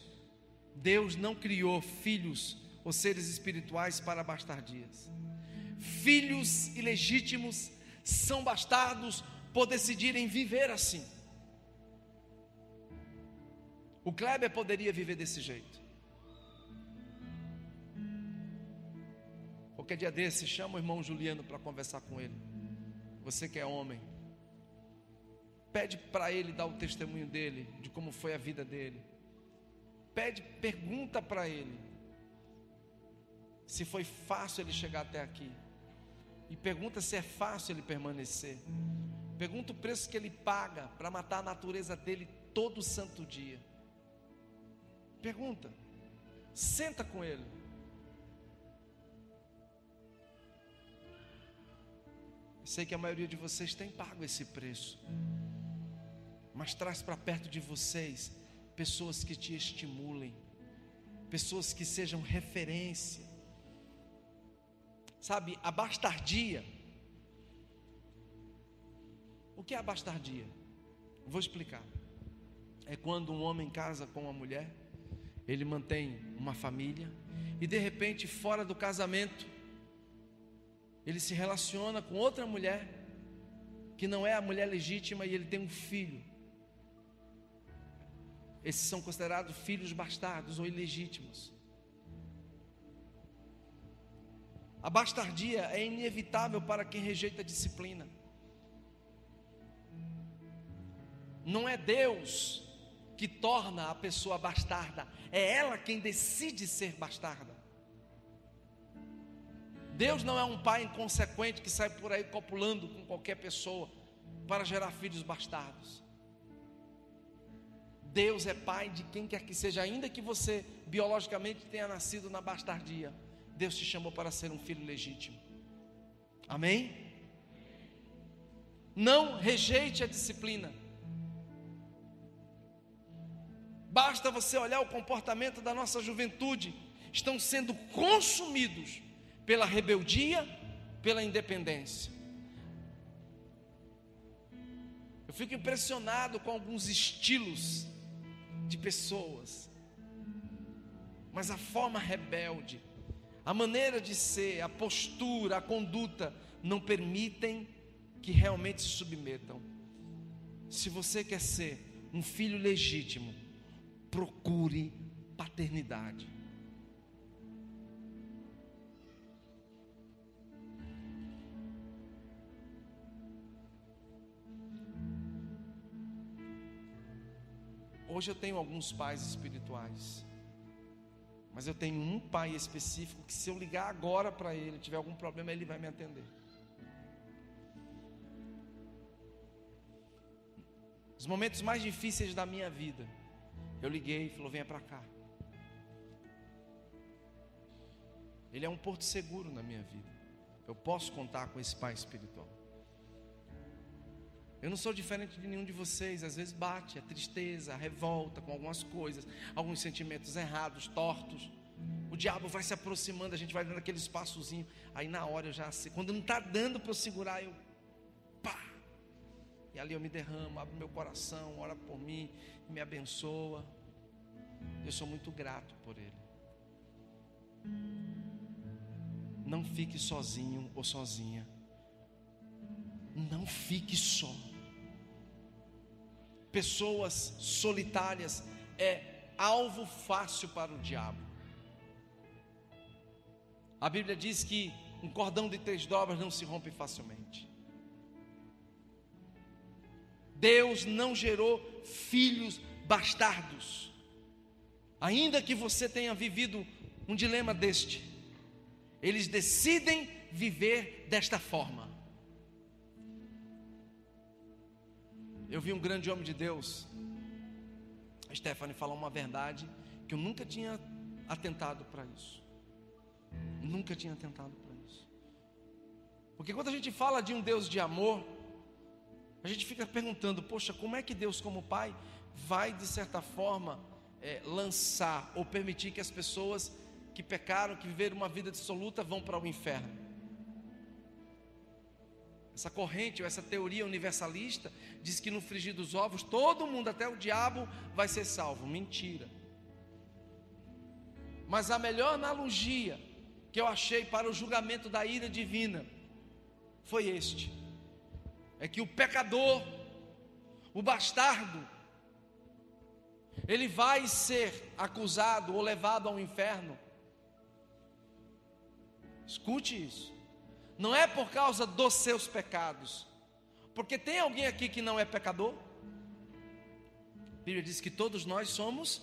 Deus não criou filhos ou seres espirituais para bastardias. Filhos ilegítimos são bastardos por decidirem viver assim. O Kleber poderia viver desse jeito. Qualquer dia desse, chama o irmão Juliano para conversar com ele. Você que é homem, pede para ele dar o testemunho dele, de como foi a vida dele. Pede, pergunta para ele se foi fácil ele chegar até aqui. E pergunta se é fácil ele permanecer. Pergunta o preço que ele paga para matar a natureza dele todo santo dia. Pergunta. Senta com ele. Sei que a maioria de vocês tem pago esse preço. Mas traz para perto de vocês pessoas que te estimulem, pessoas que sejam referência. Sabe, a bastardia. O que é a bastardia? Vou explicar. É quando um homem casa com uma mulher, ele mantém uma família, e de repente, fora do casamento, ele se relaciona com outra mulher, que não é a mulher legítima, e ele tem um filho. Esses são considerados filhos bastardos ou ilegítimos. A bastardia é inevitável para quem rejeita a disciplina. Não é Deus que torna a pessoa bastarda, é ela quem decide ser bastarda. Deus não é um pai inconsequente que sai por aí copulando com qualquer pessoa para gerar filhos bastardos. Deus é pai de quem quer que seja, ainda que você biologicamente tenha nascido na bastardia. Deus te chamou para ser um filho legítimo. Amém? Não rejeite a disciplina. Basta você olhar o comportamento da nossa juventude, estão sendo consumidos pela rebeldia, pela independência. Eu fico impressionado com alguns estilos de pessoas. Mas a forma rebelde, a maneira de ser, a postura, a conduta não permitem que realmente se submetam. Se você quer ser um filho legítimo, procure paternidade. Hoje eu tenho alguns pais espirituais. Mas eu tenho um pai específico que se eu ligar agora para ele, tiver algum problema, ele vai me atender. Os momentos mais difíceis da minha vida, eu liguei e falou: venha para cá. Ele é um porto seguro na minha vida. Eu posso contar com esse pai espiritual. Eu não sou diferente de nenhum de vocês. Às vezes bate a tristeza, a revolta com algumas coisas, alguns sentimentos errados, tortos. O diabo vai se aproximando, a gente vai dando aquele espaçozinho. Aí na hora eu já sei. Quando não está dando para eu segurar, eu pá. E ali eu me derramo, abro meu coração, ora por mim, me abençoa. Eu sou muito grato por ele. Não fique sozinho ou sozinha. Não fique só. Pessoas solitárias é alvo fácil para o diabo. A Bíblia diz que um cordão de três dobras não se rompe facilmente. Deus não gerou filhos bastardos. Ainda que você tenha vivido um dilema deste, eles decidem viver desta forma. Eu vi um grande homem de Deus, Stephanie, falar uma verdade que eu nunca tinha atentado para isso. Nunca tinha atentado para isso. Porque quando a gente fala de um Deus de amor, a gente fica perguntando: poxa, como é que Deus, como Pai, vai de certa forma é, lançar ou permitir que as pessoas que pecaram, que viveram uma vida dissoluta, vão para o inferno? Essa corrente ou essa teoria universalista diz que no frigir dos ovos todo mundo, até o diabo, vai ser salvo. Mentira. Mas a melhor analogia que eu achei para o julgamento da ira divina foi este: é que o pecador, o bastardo, ele vai ser acusado ou levado ao inferno. Escute isso. Não é por causa dos seus pecados, porque tem alguém aqui que não é pecador? A Bíblia diz que todos nós somos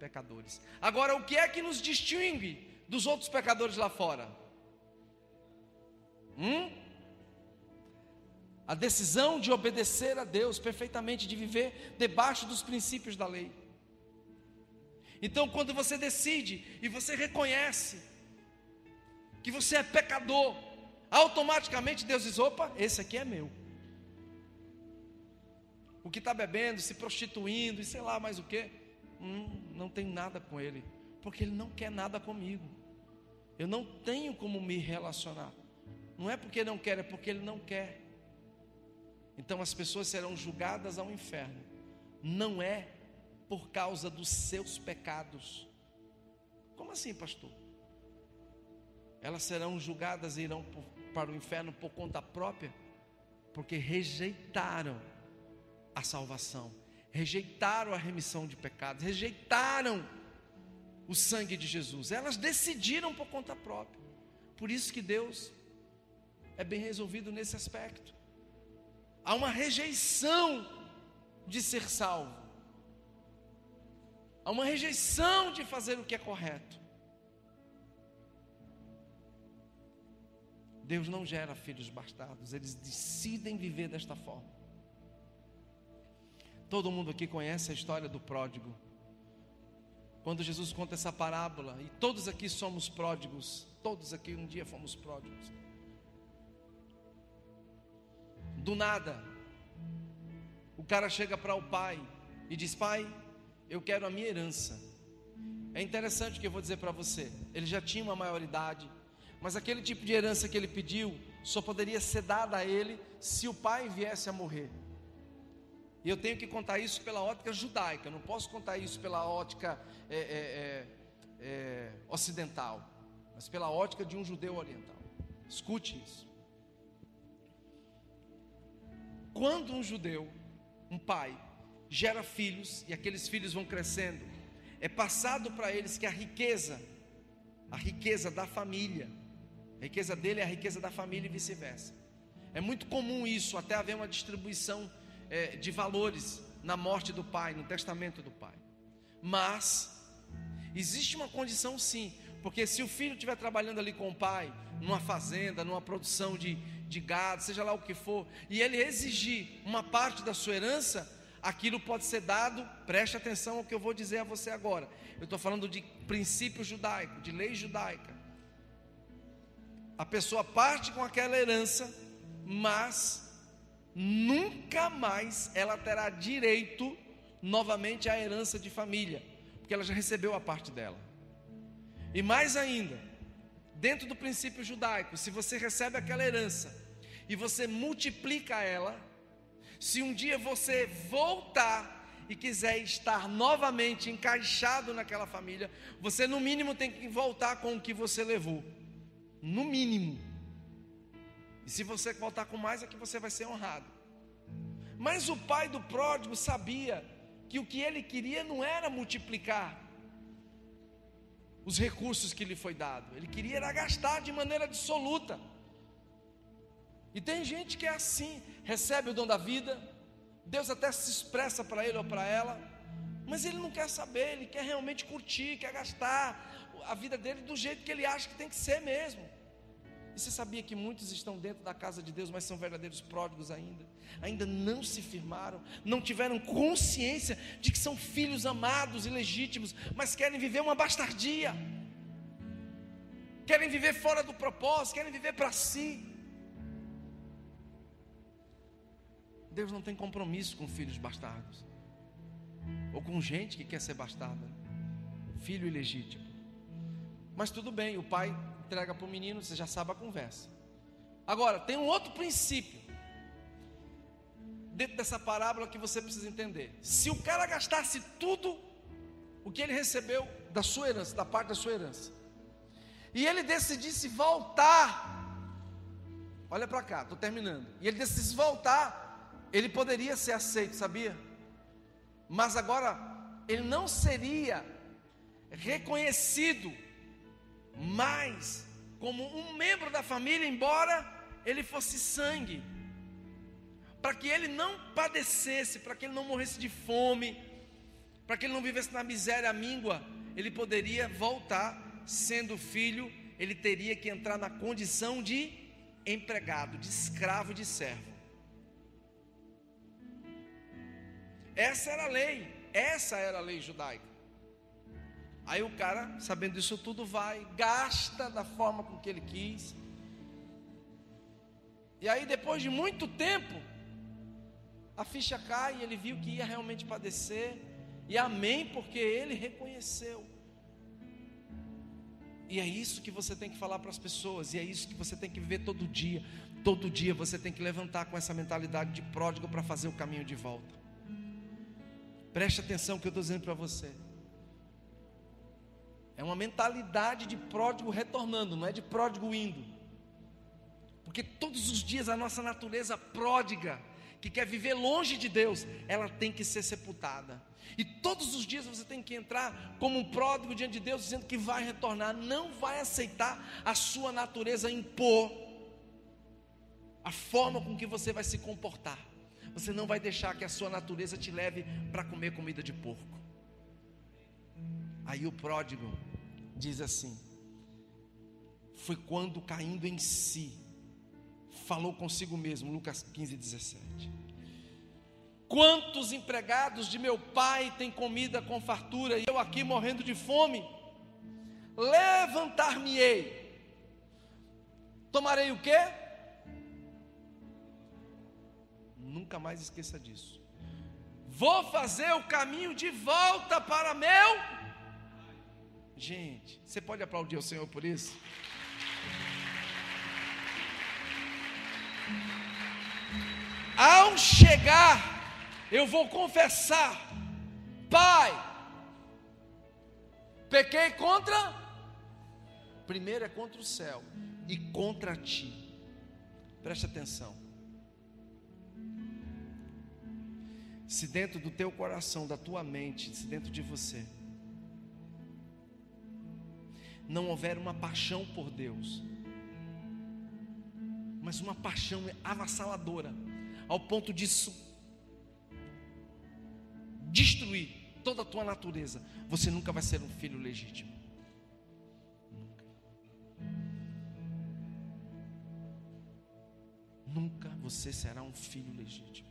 pecadores. Agora, o que é que nos distingue dos outros pecadores lá fora? Hum? A decisão de obedecer a Deus perfeitamente, de viver debaixo dos princípios da lei. Então, quando você decide e você reconhece que você é pecador, automaticamente Deus diz: opa, esse aqui é meu. O que está bebendo, se prostituindo e sei lá mais o que, hum, não tem nada com ele, porque ele não quer nada comigo. Eu não tenho como me relacionar. Não é porque não quer, é porque ele não quer. Então as pessoas serão julgadas ao inferno. Não é por causa dos seus pecados. Como assim, pastor? Elas serão julgadas e irão para o inferno por conta própria, porque rejeitaram a salvação, rejeitaram a remissão de pecados, rejeitaram o sangue de Jesus. Elas decidiram por conta própria. Por isso que Deus é bem resolvido nesse aspecto. Há uma rejeição de ser salvo. Há uma rejeição de fazer o que é correto. Deus não gera filhos bastardos, eles decidem viver desta forma. Todo mundo aqui conhece a história do pródigo. Quando Jesus conta essa parábola, e todos aqui somos pródigos, todos aqui um dia fomos pródigos. Do nada, o cara chega para o pai e diz: Pai, eu quero a minha herança. É interessante o que eu vou dizer para você. Ele já tinha uma maioridade, mas aquele tipo de herança que ele pediu só poderia ser dada a ele se o pai viesse a morrer. E eu tenho que contar isso pela ótica judaica, não posso contar isso pela ótica é, é, é, é, ocidental, mas pela ótica de um judeu oriental. Escute isso. Quando um judeu, um pai, gera filhos e aqueles filhos vão crescendo, é passado para eles que a riqueza, a riqueza da família, a riqueza dele é a riqueza da família e vice-versa. É muito comum isso, até haver uma distribuição é, de valores na morte do pai, no testamento do pai. Mas existe uma condição sim, porque se o filho estiver trabalhando ali com o pai, numa fazenda, numa produção de, de gado, seja lá o que for, e ele exigir uma parte da sua herança, aquilo pode ser dado, preste atenção ao que eu vou dizer a você agora. Eu estou falando de princípio judaico, de lei judaica. A pessoa parte com aquela herança, mas nunca mais ela terá direito novamente à herança de família, porque ela já recebeu a parte dela. E mais ainda, dentro do princípio judaico, se você recebe aquela herança e você multiplica ela, Se um dia você voltar e quiser estar novamente encaixado naquela família, você no mínimo tem que voltar com o que você levou. No mínimo. E se você voltar com mais, é que você vai ser honrado. Mas o pai do pródigo sabia que o que ele queria não era multiplicar os recursos que lhe foi dado, ele queria era gastar de maneira absoluta. E tem gente que é assim, recebe o dom da vida, Deus até se expressa para ele ou para ela, mas ele não quer saber, ele quer realmente curtir, quer gastar a vida dele do jeito que ele acha que tem que ser mesmo. E você sabia que muitos estão dentro da casa de Deus, mas são verdadeiros pródigos ainda? Ainda não se firmaram, não tiveram consciência de que são filhos amados e legítimos, mas querem viver uma bastardia, querem viver fora do propósito, querem viver para si. Deus não tem compromisso com filhos bastardos. Ou com gente que quer ser bastarda. Filho ilegítimo. Mas tudo bem, o pai entrega para o menino, você já sabe a conversa. Agora, tem um outro princípio. Dentro dessa parábola que você precisa entender. Se o cara gastasse tudo o que ele recebeu da sua herança, da parte da sua herança, e ele decidisse voltar, olha para cá, estou terminando. E ele decidisse voltar ele poderia ser aceito, sabia? Mas agora ele não seria reconhecido mais como um membro da família, embora ele fosse sangue. Para que ele não padecesse, para que ele não morresse de fome, para que ele não vivesse na miséria míngua, ele poderia voltar sendo filho, ele teria que entrar na condição de empregado, de escravo, de servo. Essa era a lei, essa era a lei judaica. Aí o cara, sabendo disso tudo, vai, gasta da forma com que ele quis. E aí, depois de muito tempo, a ficha cai e ele viu que ia realmente padecer. E amém, porque ele reconheceu. E é isso que você tem que falar para as pessoas, e é isso que você tem que viver todo dia. Todo dia você tem que levantar com essa mentalidade de pródigo para fazer o caminho de volta. Preste atenção que eu estou dizendo para você. É uma mentalidade de pródigo retornando, não é de pródigo indo. Porque todos os dias a nossa natureza pródiga, que quer viver longe de Deus, ela tem que ser sepultada. E todos os dias você tem que entrar como um pródigo diante de Deus, dizendo que vai retornar, não vai aceitar a sua natureza impor a forma com que você vai se comportar. Você não vai deixar que a sua natureza te leve para comer comida de porco. Aí o pródigo diz assim: Foi quando caindo em si, falou consigo mesmo, Lucas 15, 17. Quantos empregados de meu pai têm comida com fartura e eu aqui morrendo de fome? Levantar-me-ei. Tomarei o quê? Nunca mais esqueça disso. Vou fazer o caminho de volta para meu. Gente, você pode aplaudir o Senhor por isso? Ao chegar, eu vou confessar: Pai, pequei contra. Primeiro é contra o céu e contra ti. Preste atenção. se dentro do teu coração, da tua mente, se dentro de você, não houver uma paixão por Deus, mas uma paixão avassaladora, ao ponto disso destruir toda a tua natureza, você nunca vai ser um filho legítimo. Nunca. Nunca você será um filho legítimo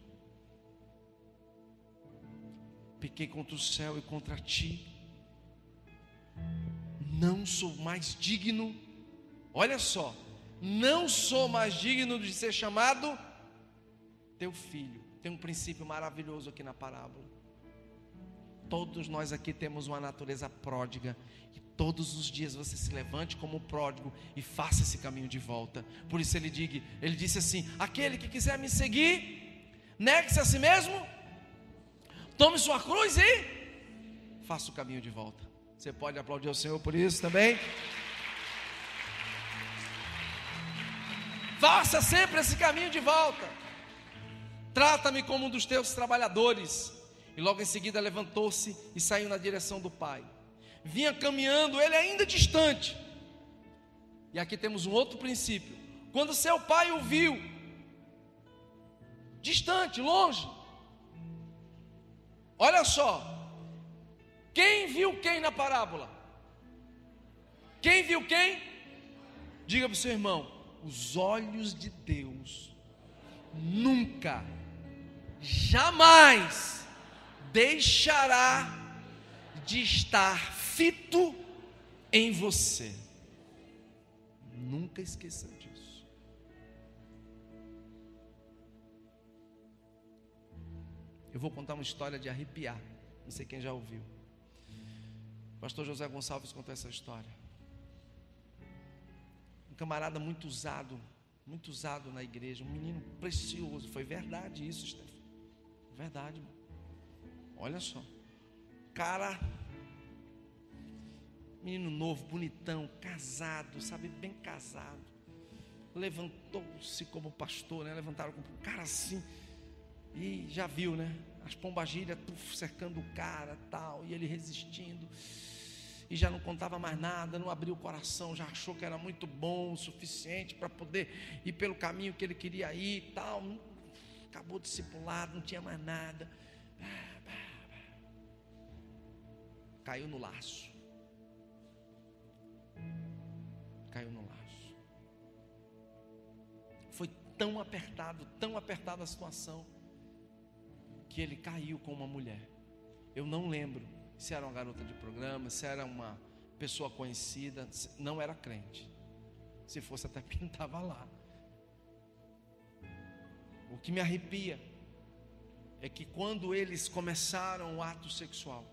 pequei contra o céu e contra ti. Não sou mais digno, olha só, não sou mais digno de ser chamado teu filho. Tem um princípio maravilhoso aqui na parábola. Todos nós aqui temos uma natureza pródiga. E todos os dias você se levante como pródigo e faça esse caminho de volta. Por isso ele, diga, ele disse assim: aquele que quiser me seguir, Negue-se a si mesmo, tome sua cruz e faça o caminho de volta. Você pode aplaudir o Senhor por isso também? Faça sempre esse caminho de volta. Trata-me como um dos teus trabalhadores. E logo em seguida levantou-se e saiu na direção do pai. Vinha caminhando, ele ainda distante. E aqui temos um outro princípio. Quando seu pai o viu, distante, longe. Olha só. Quem viu quem na parábola? Quem viu quem? Diga para o seu irmão: os olhos de Deus nunca, jamais deixará de estar fito em você. Nunca esqueça disso. Eu vou contar uma história de arrepiar. Não sei quem já ouviu. Pastor José Gonçalves contou essa história camarada muito usado, muito usado na igreja, um menino precioso. Foi verdade isso, Stefano. Verdade, mano. Olha só. Cara, menino novo, bonitão, casado, sabe, bem casado. Levantou-se como pastor, né? Levantaram como um cara assim. E já viu, né? As pombagilhas cercando o cara, tal, e ele resistindo e já não contava mais nada, não abriu o coração, já achou que era muito bom o suficiente para poder ir pelo caminho que ele queria ir e tal. Acabou discipulado, não tinha mais nada. Caiu no laço. Caiu no laço. Foi tão apertado, tão apertada a situação, que ele caiu com uma mulher. Eu não lembro se era uma garota de programa, se era uma pessoa conhecida, não era crente. Se fosse, até pintava lá. O que me arrepia é que quando eles começaram o ato sexual,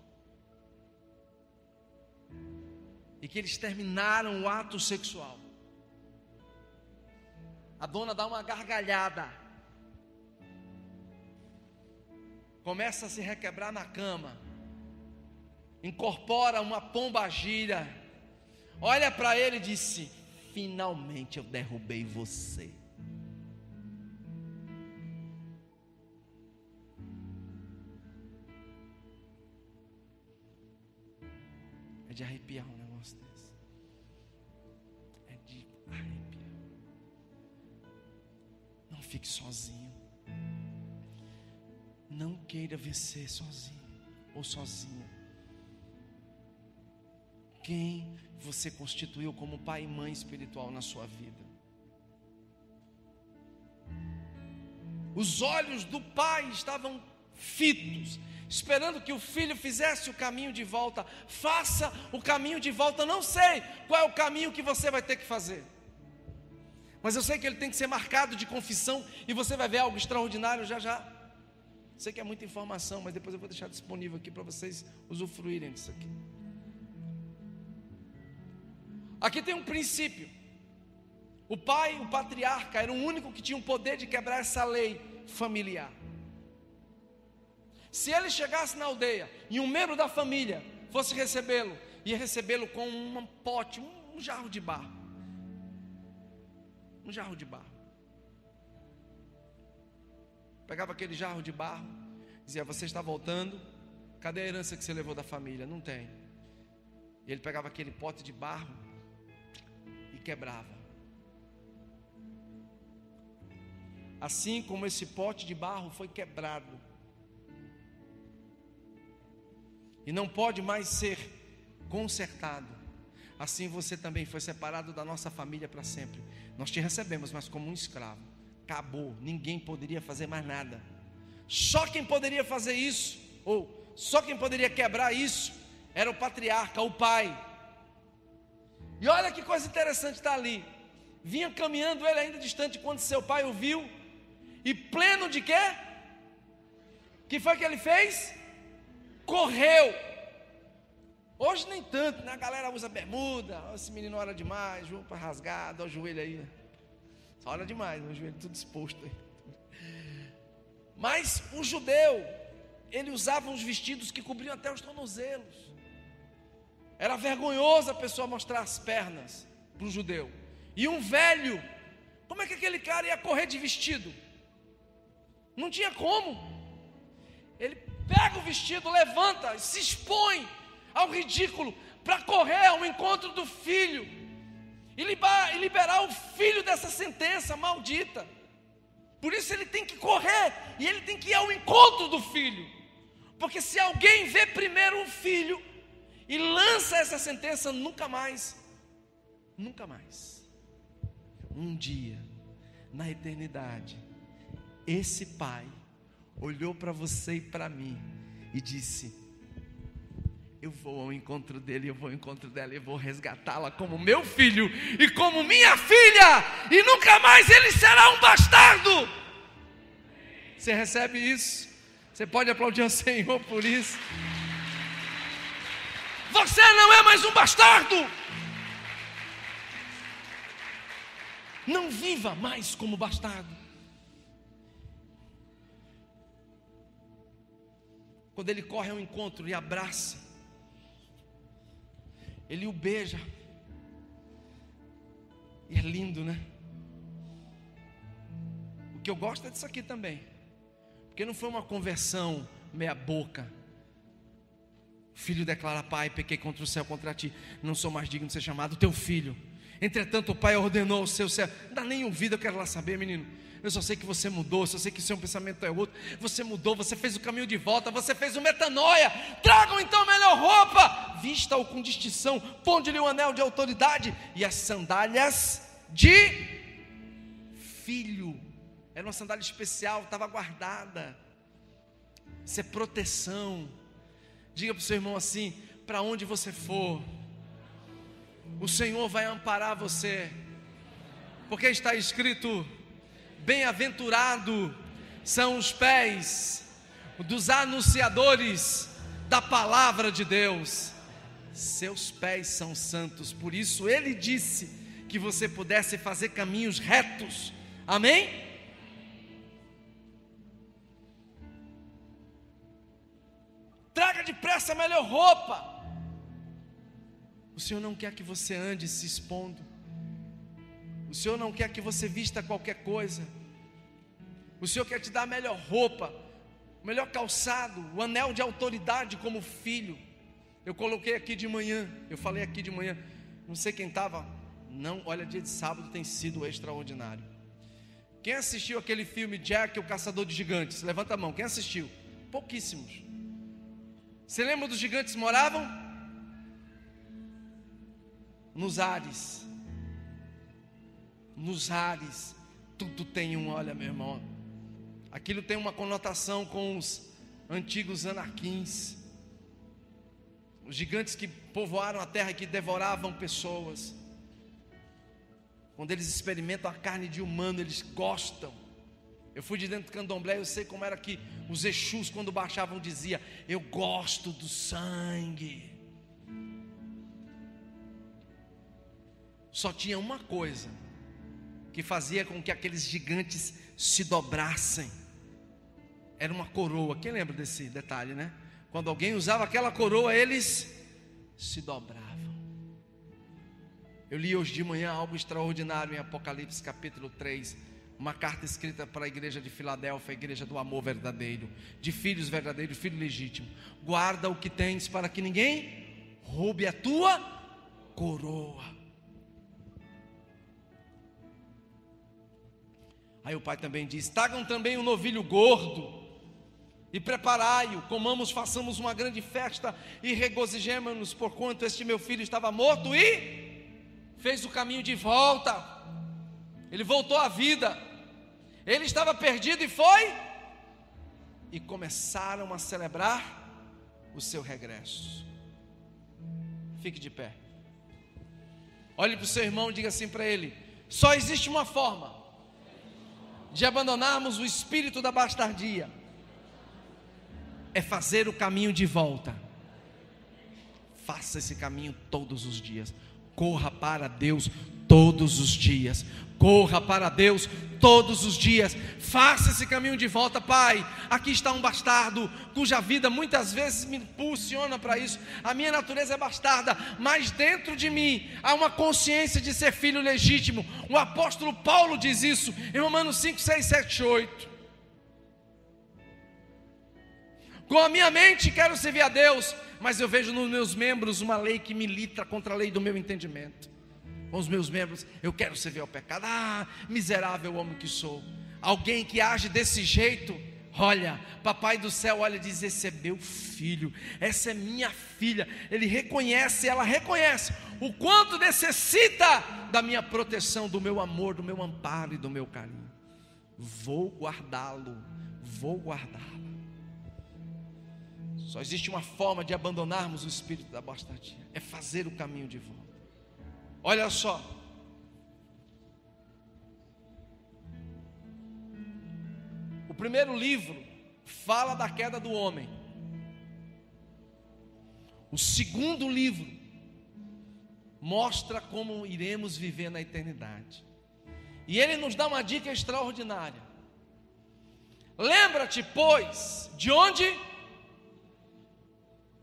e que eles terminaram o ato sexual, a dona dá uma gargalhada, começa a se requebrar na cama, incorpora uma pomba gira, olha para ele e disse: Finalmente eu derrubei você. É de arrepiar um negócio desse. É de arrepiar. Não fique sozinho. Não queira vencer sozinho ou sozinha quem você constituiu como pai e mãe espiritual na sua vida. Os olhos do pai estavam fitos, esperando que o filho fizesse o caminho de volta. Faça o caminho de volta. Não sei qual é o caminho que você vai ter que fazer. Mas eu sei que ele tem que ser marcado de confissão e você vai ver algo extraordinário já já. Sei que é muita informação, mas depois eu vou deixar disponível aqui para vocês usufruírem disso aqui. Aqui tem um princípio. O pai, o patriarca, era o único que tinha o poder de quebrar essa lei familiar. Se ele chegasse na aldeia e um membro da família fosse recebê-lo, ia recebê-lo com um pote, um jarro de barro. Um jarro de barro. Pegava aquele jarro de barro, dizia: Você está voltando, cadê a herança que você levou da família? Não tem. E ele pegava aquele pote de barro, quebrava. Assim como esse pote de barro foi quebrado, e não pode mais ser consertado, assim você também foi separado da nossa família para sempre. Nós te recebemos, mas como um escravo. Acabou, ninguém poderia fazer mais nada. Só quem poderia fazer isso, ou só quem poderia quebrar isso, era o patriarca, o pai. E olha que coisa interessante está ali. Vinha caminhando ele ainda distante quando seu pai o viu. E pleno de quê? Que foi que ele fez? Correu. Hoje nem tanto, né? A galera usa bermuda. Esse menino ora demais, joelho para rasgado, olha o joelho aí. Só ora demais, o joelho tudo exposto aí. Mas o judeu, ele usava uns vestidos que cobriam até os tornozelos. Era vergonhoso a pessoa mostrar as pernas para o judeu. E um velho, como é que aquele cara ia correr de vestido? Não tinha como. Ele pega o vestido, levanta, se expõe ao ridículo para correr ao encontro do filho e liberar o filho dessa sentença maldita. Por isso ele tem que correr e ele tem que ir ao encontro do filho. Porque se alguém vê primeiro um filho e lança essa sentença, nunca mais, nunca mais. Um dia, na eternidade, esse pai olhou para você e para mim e disse: Eu vou ao encontro dele, eu vou ao encontro dela, eu vou resgatá-la como meu filho e como minha filha, e nunca mais ele será um bastardo. Você recebe isso? Você pode aplaudir ao Senhor por isso. Você não é mais um bastardo. Não viva mais como bastardo. Quando ele corre ao encontro e abraça, ele o beija. E é lindo, né? O que eu gosto é disso aqui também. Porque não foi uma conversão meia boca. Filho declara: Pai, pequei contra o céu, contra ti. Não sou mais digno de ser chamado teu filho. Entretanto, o pai ordenou o seu céu. Não dá nem ouvido, eu quero lá saber, menino. Eu só sei que você mudou, eu só sei que seu pensamento é outro. Você mudou, você fez o caminho de volta, você fez o metanoia. Tragam então melhor roupa, vista-o com distinção, ponde-lhe o anel de autoridade e as sandálias de filho. Era uma sandália especial, estava guardada. Isso é proteção. Diga para o seu irmão assim: para onde você for, o Senhor vai amparar você, porque está escrito Bem-aventurado são os pés dos anunciadores da palavra de Deus. Seus pés são santos, por isso ele disse que você pudesse fazer caminhos retos. Amém? Traga depressa a melhor roupa. O Senhor não quer que você ande se expondo. O Senhor não quer que você vista qualquer coisa. O Senhor quer te dar a melhor roupa, o melhor calçado, o anel de autoridade como filho. Eu coloquei aqui de manhã, eu falei aqui de manhã, não sei quem estava, não, olha, dia de sábado tem sido extraordinário. Quem assistiu aquele filme Jack, o Caçador de Gigantes? Levanta a mão, quem assistiu? Pouquíssimos. Você lembra dos gigantes moravam? Nos ares nos ares, tudo tem um, olha, meu irmão. Aquilo tem uma conotação com os antigos anarquins, os gigantes que povoaram a terra e que devoravam pessoas. Quando eles experimentam a carne de humano, eles gostam. Eu fui de dentro do candomblé, eu sei como era que os Exus, quando baixavam, dizia: Eu gosto do sangue. Só tinha uma coisa que fazia com que aqueles gigantes se dobrassem. Era uma coroa. Quem lembra desse detalhe, né? Quando alguém usava aquela coroa, eles se dobravam. Eu li hoje de manhã algo extraordinário em Apocalipse capítulo 3, uma carta escrita para a igreja de Filadélfia, a igreja do amor verdadeiro, de filhos verdadeiros, filho legítimo. Guarda o que tens para que ninguém roube a tua coroa. Aí o pai também diz: Tragam também um novilho gordo e preparai-o, comamos, façamos uma grande festa e regozijemos-nos, porquanto este meu filho estava morto e fez o caminho de volta. Ele voltou à vida. Ele estava perdido e foi. E começaram a celebrar o seu regresso. Fique de pé. Olhe para o seu irmão e diga assim para ele: só existe uma forma de abandonarmos o espírito da bastardia é fazer o caminho de volta. Faça esse caminho todos os dias. Corra para Deus todos os dias. Corra para Deus todos os dias. Faça esse caminho de volta, Pai. Aqui está um bastardo cuja vida muitas vezes me impulsiona para isso. A minha natureza é bastarda, mas dentro de mim há uma consciência de ser filho legítimo. O apóstolo Paulo diz isso em Romanos 5, 6, 7, 8. Com a minha mente quero servir a Deus, mas eu vejo nos meus membros uma lei que milita contra a lei do meu entendimento com os meus membros, eu quero servir ao pecado. Ah, miserável homem que sou. Alguém que age desse jeito, olha, papai do céu olha e diz: Esse é meu filho, essa é minha filha. Ele reconhece, ela reconhece o quanto necessita da minha proteção, do meu amor, do meu amparo e do meu carinho. Vou guardá-lo, vou guardá-lo. Só existe uma forma de abandonarmos o espírito da bastardia: é fazer o caminho de volta. Olha só. O primeiro livro fala da queda do homem. O segundo livro mostra como iremos viver na eternidade. E ele nos dá uma dica extraordinária. Lembra-te, pois, de onde?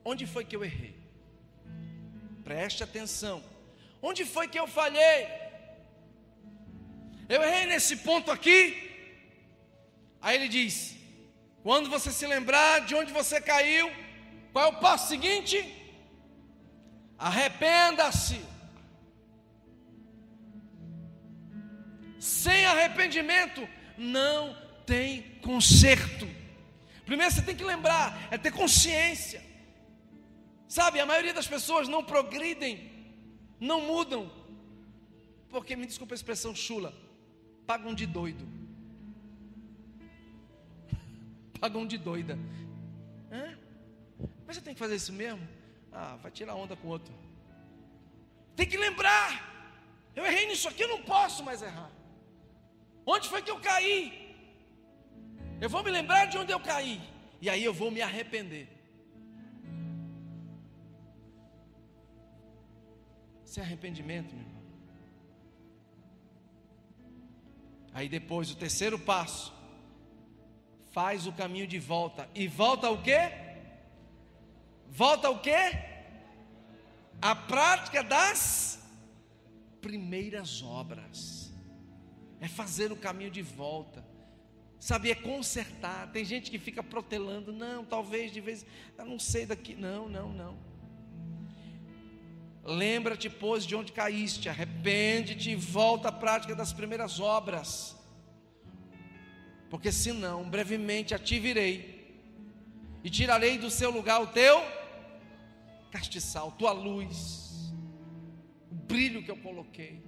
Onde foi que eu errei? Preste atenção. Onde foi que eu falhei? Eu errei nesse ponto aqui. Aí ele diz: quando você se lembrar de onde você caiu, qual é o passo seguinte? Arrependa-se. Sem arrependimento não tem conserto. Primeiro você tem que lembrar, é ter consciência. Sabe, a maioria das pessoas não progridem não mudam, porque me desculpa a expressão chula, pagam de doido, pagam de doida. Hã? Mas você tem que fazer isso mesmo? Ah, vai tirar onda com outro. Tem que lembrar. Eu errei nisso aqui, eu não posso mais errar. Onde foi que eu caí? Eu vou me lembrar de onde eu caí. E aí eu vou me arrepender. Isso é arrependimento, meu irmão. Aí depois, o terceiro passo, faz o caminho de volta. E volta o quê? Volta o quê? A prática das primeiras obras. É fazer o caminho de volta. Sabe, é consertar. Tem gente que fica protelando, não, talvez de vez, eu não sei daqui. Não, não, não. Lembra-te, pois, de onde caíste, arrepende-te e volta à prática das primeiras obras. Porque senão, brevemente a ti virei e tirarei do seu lugar o teu castiçal, tua luz, o brilho que eu coloquei.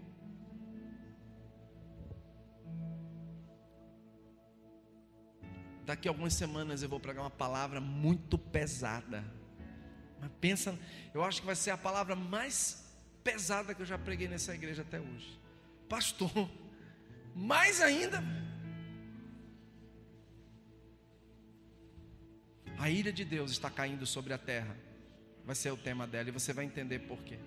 Daqui a algumas semanas eu vou pregar uma palavra muito pesada mas pensa, eu acho que vai ser a palavra mais pesada que eu já preguei nessa igreja até hoje. Pastor, mais ainda. A ira de Deus está caindo sobre a terra. Vai ser o tema dela e você vai entender por quê.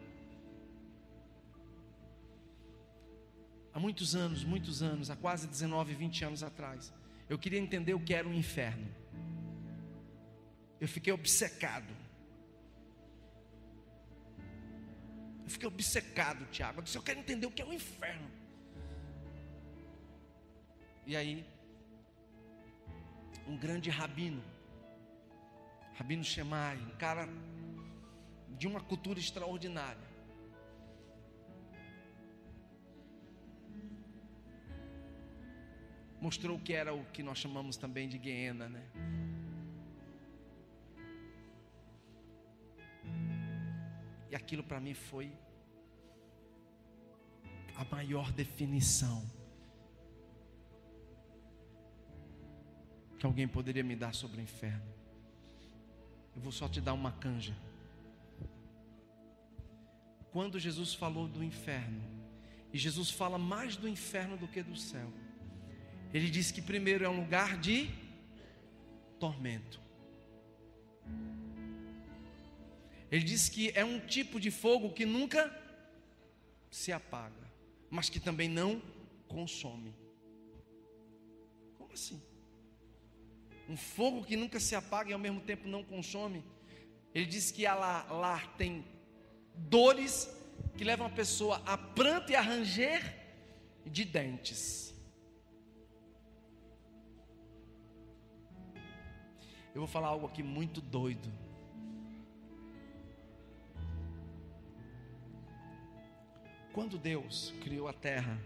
Há muitos anos, muitos anos, há quase 19, 20 anos atrás, eu queria entender o que era o inferno. Eu fiquei obcecado Eu fiquei obcecado, Tiago. Eu disse: Eu quero entender o que é o inferno. E aí, um grande rabino, Rabino Shemai, um cara de uma cultura extraordinária. Mostrou o que era o que nós chamamos também de Guiena, né? E aquilo para mim foi a maior definição que alguém poderia me dar sobre o inferno. Eu vou só te dar uma canja. Quando Jesus falou do inferno, e Jesus fala mais do inferno do que do céu, ele disse que primeiro é um lugar de tormento. Ele diz que é um tipo de fogo que nunca se apaga. mas que também não consome. Como assim? Um fogo que nunca se apaga e ao mesmo tempo não consome. Ele diz que a lar tem dores que levam a pessoa a pranto e a ranger de dentes. Eu vou falar algo aqui muito doido. Quando Deus criou a terra,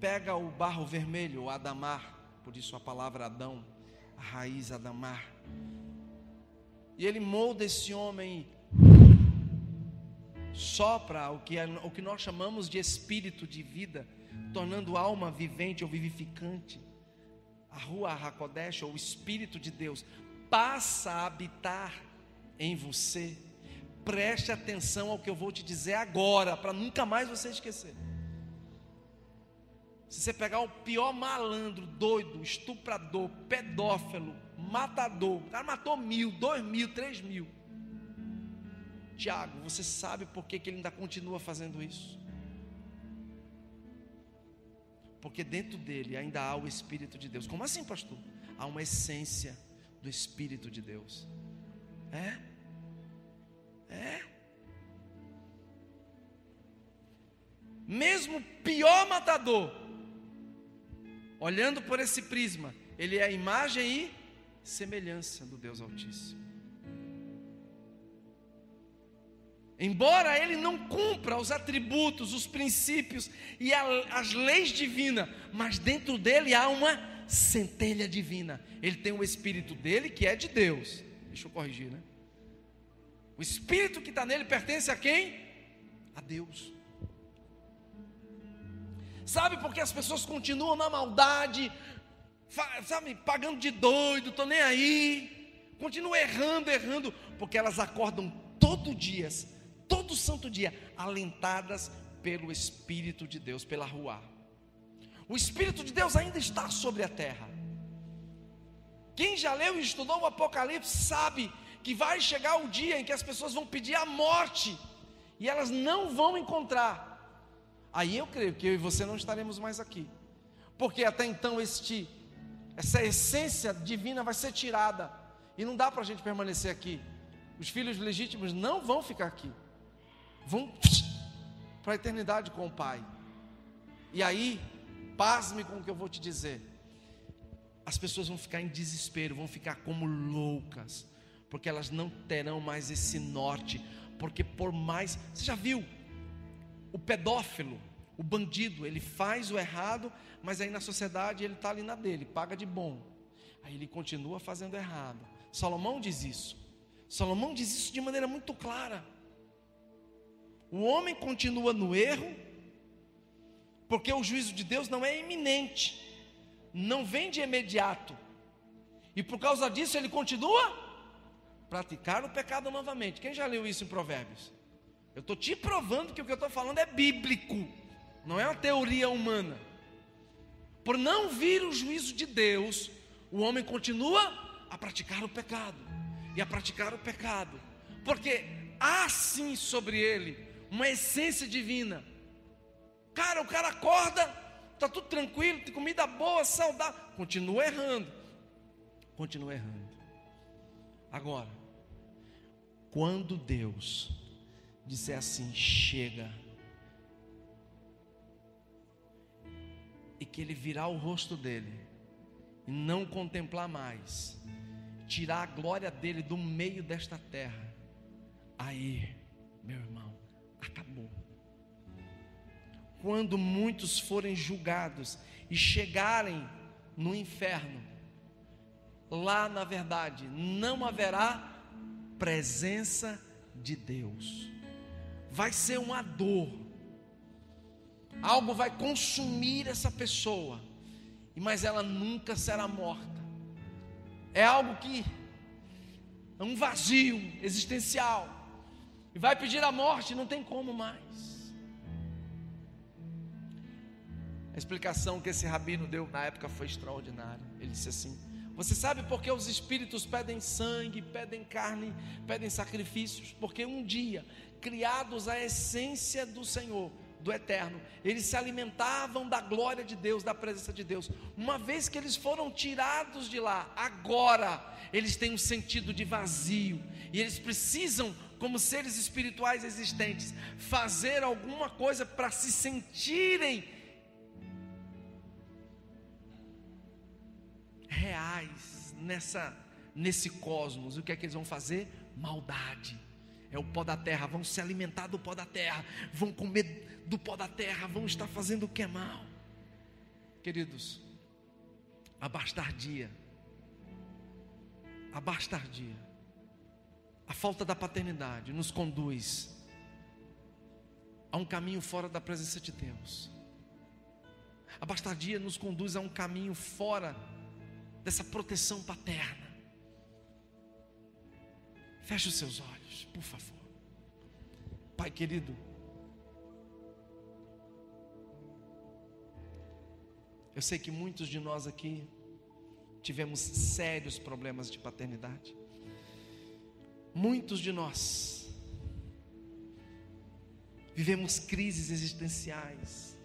pega o barro vermelho, o Adamar, por isso a palavra Adão, a raiz Adamar, e ele molda esse homem, sopra o que, é, o que nós chamamos de espírito de vida, tornando alma vivente ou vivificante. A rua Hakodesh, ou o Espírito de Deus, passa a habitar em você. Preste atenção ao que eu vou te dizer agora, para nunca mais você esquecer. Se você pegar o pior malandro, doido, estuprador, pedófilo, matador, o cara matou mil, dois mil, três mil. Tiago, você sabe por que, que ele ainda continua fazendo isso? Porque dentro dele ainda há o Espírito de Deus. Como assim, pastor? Há uma essência do Espírito de Deus. É? É. Mesmo pior matador, olhando por esse prisma, ele é a imagem e semelhança do Deus Altíssimo. Embora ele não cumpra os atributos, os princípios e a, as leis divinas, mas dentro dele há uma centelha divina. Ele tem o espírito dele que é de Deus. Deixa eu corrigir, né? O espírito que está nele pertence a quem? A Deus. Sabe por que as pessoas continuam na maldade, sabe, pagando de doido, estou nem aí, continuam errando, errando, porque elas acordam todo dia, todo santo dia, alentadas pelo Espírito de Deus, pela rua. O Espírito de Deus ainda está sobre a terra. Quem já leu e estudou o Apocalipse sabe que vai chegar o dia em que as pessoas vão pedir a morte e elas não vão encontrar. Aí eu creio que eu e você não estaremos mais aqui, porque até então este, essa essência divina vai ser tirada e não dá para a gente permanecer aqui. Os filhos legítimos não vão ficar aqui, vão para a eternidade com o Pai. E aí, pasme com o que eu vou te dizer. As pessoas vão ficar em desespero, vão ficar como loucas, porque elas não terão mais esse norte, porque por mais, você já viu o pedófilo, o bandido, ele faz o errado, mas aí na sociedade ele está ali na dele, paga de bom. Aí ele continua fazendo errado. Salomão diz isso. Salomão diz isso de maneira muito clara. O homem continua no erro, porque o juízo de Deus não é iminente, não vem de imediato, e por causa disso ele continua praticar o pecado novamente. Quem já leu isso em Provérbios? Eu estou te provando que o que eu estou falando é bíblico, não é uma teoria humana. Por não vir o juízo de Deus, o homem continua a praticar o pecado e a praticar o pecado, porque há sim sobre ele uma essência divina. Cara, o cara acorda, está tudo tranquilo, tem comida boa, saudável, continua errando, continua errando. Agora, quando Deus disser assim: chega, e que Ele virar o rosto dele, e não contemplar mais, tirar a glória dele do meio desta terra, aí, meu irmão, acabou. Quando muitos forem julgados e chegarem no inferno, lá na verdade não haverá presença de Deus. Vai ser uma dor, algo vai consumir essa pessoa, mas ela nunca será morta. É algo que é um vazio existencial, e vai pedir a morte, não tem como mais. A explicação que esse rabino deu na época foi extraordinária. Ele disse assim: você sabe por que os espíritos pedem sangue, pedem carne, pedem sacrifícios? Porque um dia, criados à essência do Senhor, do eterno. Eles se alimentavam da glória de Deus, da presença de Deus. Uma vez que eles foram tirados de lá, agora eles têm um sentido de vazio e eles precisam, como seres espirituais existentes, fazer alguma coisa para se sentirem reais nessa nesse cosmos. O que é que eles vão fazer? Maldade. É o pó da terra, vão se alimentar do pó da terra, vão comer do pó da terra, vão estar fazendo o que é mal. Queridos, a bastardia, a bastardia, a falta da paternidade nos conduz a um caminho fora da presença de Deus. A bastardia nos conduz a um caminho fora dessa proteção paterna. Feche os seus olhos, por favor. Pai querido, eu sei que muitos de nós aqui tivemos sérios problemas de paternidade. Muitos de nós vivemos crises existenciais,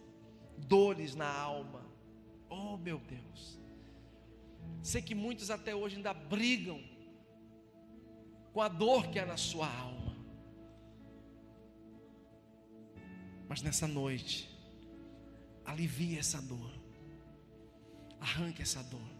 dores na alma. Oh, meu Deus. Sei que muitos até hoje ainda brigam com a dor que há na sua alma. Mas nessa noite, alivie essa dor, arranque essa dor.